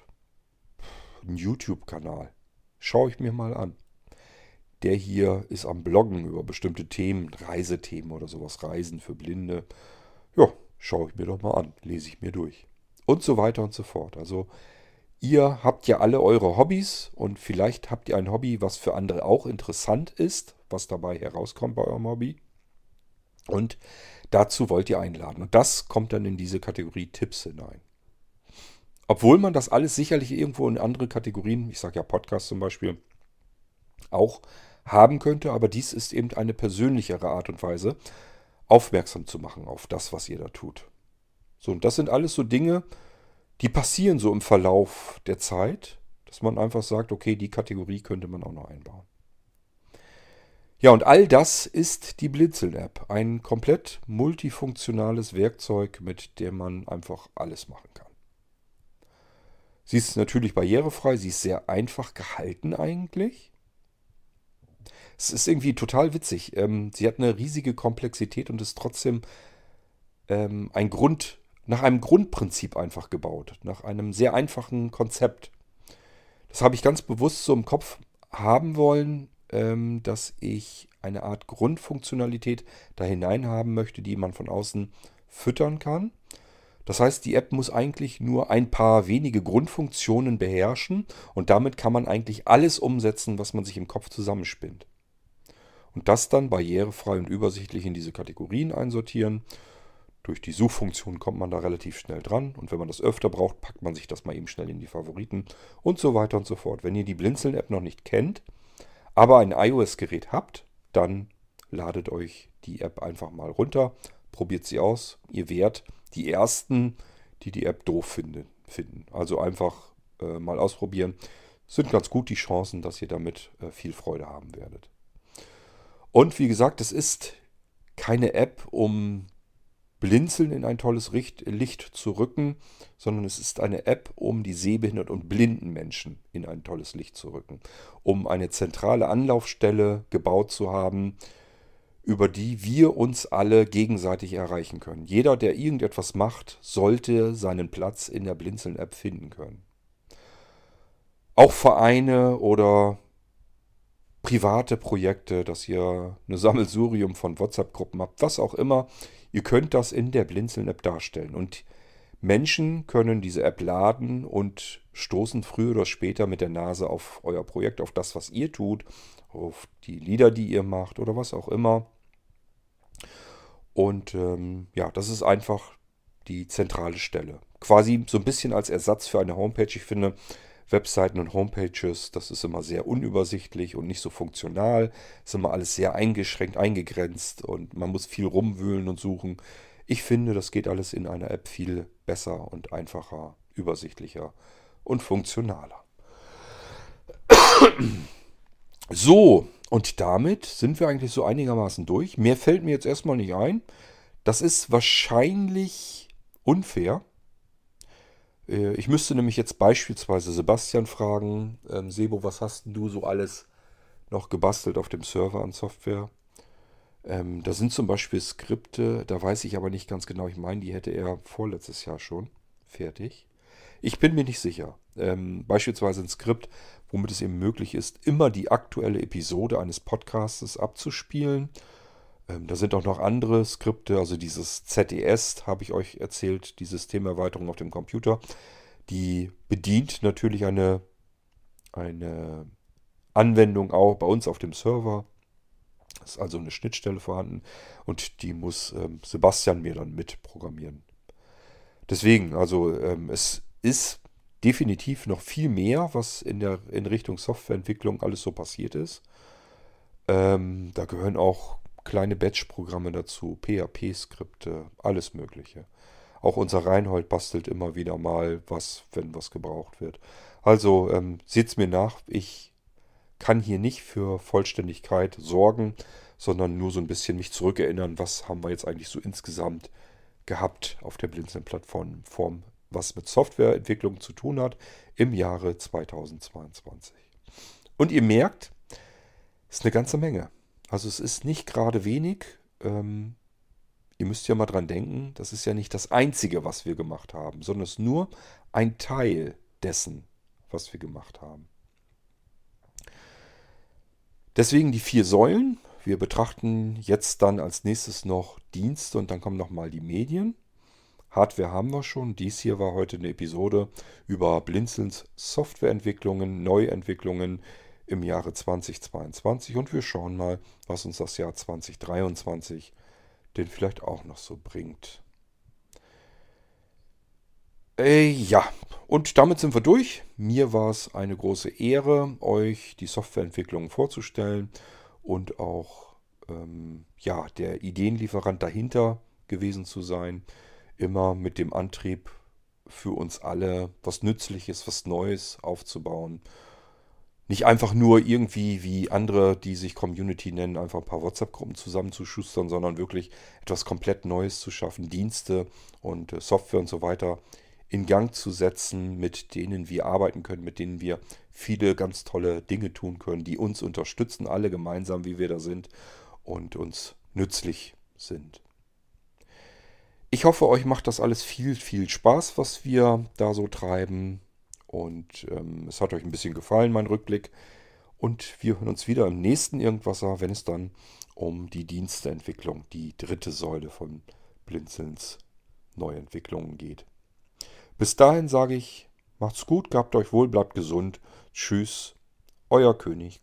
einen YouTube-Kanal. Schaue ich mir mal an. Der hier ist am Bloggen über bestimmte Themen, Reisethemen oder sowas, Reisen für Blinde. Ja, schaue ich mir doch mal an, lese ich mir durch. Und so weiter und so fort. Also Ihr habt ja alle eure Hobbys und vielleicht habt ihr ein Hobby, was für andere auch interessant ist, was dabei herauskommt bei eurem Hobby. Und dazu wollt ihr einladen. Und das kommt dann in diese Kategorie Tipps hinein. Obwohl man das alles sicherlich irgendwo in andere Kategorien, ich sage ja Podcast zum Beispiel, auch haben könnte, aber dies ist eben eine persönlichere Art und Weise, aufmerksam zu machen auf das, was ihr da tut. So, und das sind alles so Dinge, die passieren so im Verlauf der Zeit, dass man einfach sagt, okay, die Kategorie könnte man auch noch einbauen. Ja, und all das ist die Blinzeln-App. Ein komplett multifunktionales Werkzeug, mit dem man einfach alles machen kann. Sie ist natürlich barrierefrei, sie ist sehr einfach gehalten eigentlich. Es ist irgendwie total witzig. Ähm, sie hat eine riesige Komplexität und ist trotzdem ähm, ein Grund, nach einem Grundprinzip einfach gebaut, nach einem sehr einfachen Konzept. Das habe ich ganz bewusst so im Kopf haben wollen, ähm, dass ich eine Art Grundfunktionalität da hinein haben möchte, die man von außen füttern kann. Das heißt, die App muss eigentlich nur ein paar wenige Grundfunktionen beherrschen und damit kann man eigentlich alles umsetzen, was man sich im Kopf zusammenspinnt. Und das dann barrierefrei und übersichtlich in diese Kategorien einsortieren durch die Suchfunktion kommt man da relativ schnell dran und wenn man das öfter braucht, packt man sich das mal eben schnell in die Favoriten und so weiter und so fort. Wenn ihr die Blinzeln-App noch nicht kennt, aber ein iOS-Gerät habt, dann ladet euch die App einfach mal runter, probiert sie aus. Ihr werdet die ersten, die die App doof finden. finden. Also einfach äh, mal ausprobieren. Sind ganz gut die Chancen, dass ihr damit äh, viel Freude haben werdet. Und wie gesagt, es ist keine App, um Blinzeln in ein tolles Licht zu rücken, sondern es ist eine App, um die sehbehinderten und blinden Menschen in ein tolles Licht zu rücken. Um eine zentrale Anlaufstelle gebaut zu haben, über die wir uns alle gegenseitig erreichen können. Jeder, der irgendetwas macht, sollte seinen Platz in der Blinzeln-App finden können. Auch Vereine oder private Projekte, dass ihr eine Sammelsurium von WhatsApp-Gruppen habt, was auch immer. Ihr könnt das in der Blinzeln-App darstellen. Und Menschen können diese App laden und stoßen früher oder später mit der Nase auf euer Projekt, auf das, was ihr tut, auf die Lieder, die ihr macht oder was auch immer. Und ähm, ja, das ist einfach die zentrale Stelle. Quasi so ein bisschen als Ersatz für eine Homepage. Ich finde, Webseiten und Homepages, das ist immer sehr unübersichtlich und nicht so funktional. Ist immer alles sehr eingeschränkt, eingegrenzt und man muss viel rumwühlen und suchen. Ich finde, das geht alles in einer App viel besser und einfacher, übersichtlicher und funktionaler. So, und damit sind wir eigentlich so einigermaßen durch. Mehr fällt mir jetzt erstmal nicht ein. Das ist wahrscheinlich unfair. Äh, ich müsste nämlich jetzt beispielsweise Sebastian fragen, ähm, Sebo, was hast du so alles noch gebastelt auf dem Server an Software? Ähm, da sind zum Beispiel Skripte, da weiß ich aber nicht ganz genau, ich meine, die hätte er vorletztes Jahr schon fertig. Ich bin mir nicht sicher. Ähm, beispielsweise ein Skript, womit es eben möglich ist, immer die aktuelle Episode eines Podcasts abzuspielen. Ähm, da sind auch noch andere Skripte, also dieses ZDS habe ich euch erzählt, die Systemerweiterung auf dem Computer. Die bedient natürlich eine, eine Anwendung auch bei uns auf dem Server. Ist also eine Schnittstelle vorhanden und die muss ähm, Sebastian mir dann mitprogrammieren. Deswegen, also ähm, es ist definitiv noch viel mehr, was in, der, in Richtung Softwareentwicklung alles so passiert ist. Ähm, da gehören auch kleine Batch-Programme dazu, PHP-Skripte, alles Mögliche. Auch unser Reinhold bastelt immer wieder mal was, wenn was gebraucht wird. Also ähm, seht mir nach, ich kann hier nicht für Vollständigkeit sorgen, sondern nur so ein bisschen mich zurückerinnern, was haben wir jetzt eigentlich so insgesamt gehabt auf der Blinzeln-Plattform, was mit Softwareentwicklung zu tun hat im Jahre 2022. Und ihr merkt, es ist eine ganze Menge. Also es ist nicht gerade wenig. Ähm, ihr müsst ja mal dran denken, das ist ja nicht das Einzige, was wir gemacht haben, sondern es ist nur ein Teil dessen, was wir gemacht haben. Deswegen die vier Säulen. Wir betrachten jetzt dann als nächstes noch Dienste und dann kommen nochmal die Medien. Hardware haben wir schon. Dies hier war heute eine Episode über Blinzelns Softwareentwicklungen, Neuentwicklungen im Jahre 2022 und wir schauen mal, was uns das Jahr 2023 denn vielleicht auch noch so bringt. Äh, ja, und damit sind wir durch. Mir war es eine große Ehre, euch die Softwareentwicklung vorzustellen und auch ähm, ja, der Ideenlieferant dahinter gewesen zu sein. Immer mit dem Antrieb für uns alle, was Nützliches, was Neues aufzubauen nicht einfach nur irgendwie wie andere, die sich Community nennen, einfach ein paar WhatsApp-Gruppen zusammenzuschustern, sondern wirklich etwas komplett Neues zu schaffen, Dienste und äh, Software und so weiter in Gang zu setzen, mit denen wir arbeiten können, mit denen wir viele ganz tolle Dinge tun können, die uns unterstützen, alle gemeinsam, wie wir da sind und uns nützlich sind. Ich hoffe, euch macht das alles viel, viel Spaß, was wir da so treiben. Und ähm, es hat euch ein bisschen gefallen, mein Rückblick. Und wir hören uns wieder im nächsten Irgendwasser, wenn es dann um die Diensteentwicklung, die dritte Säule von Blinzelns Neuentwicklungen geht. Bis dahin sage ich, macht's gut, gehabt euch wohl, bleibt gesund. Tschüss, euer König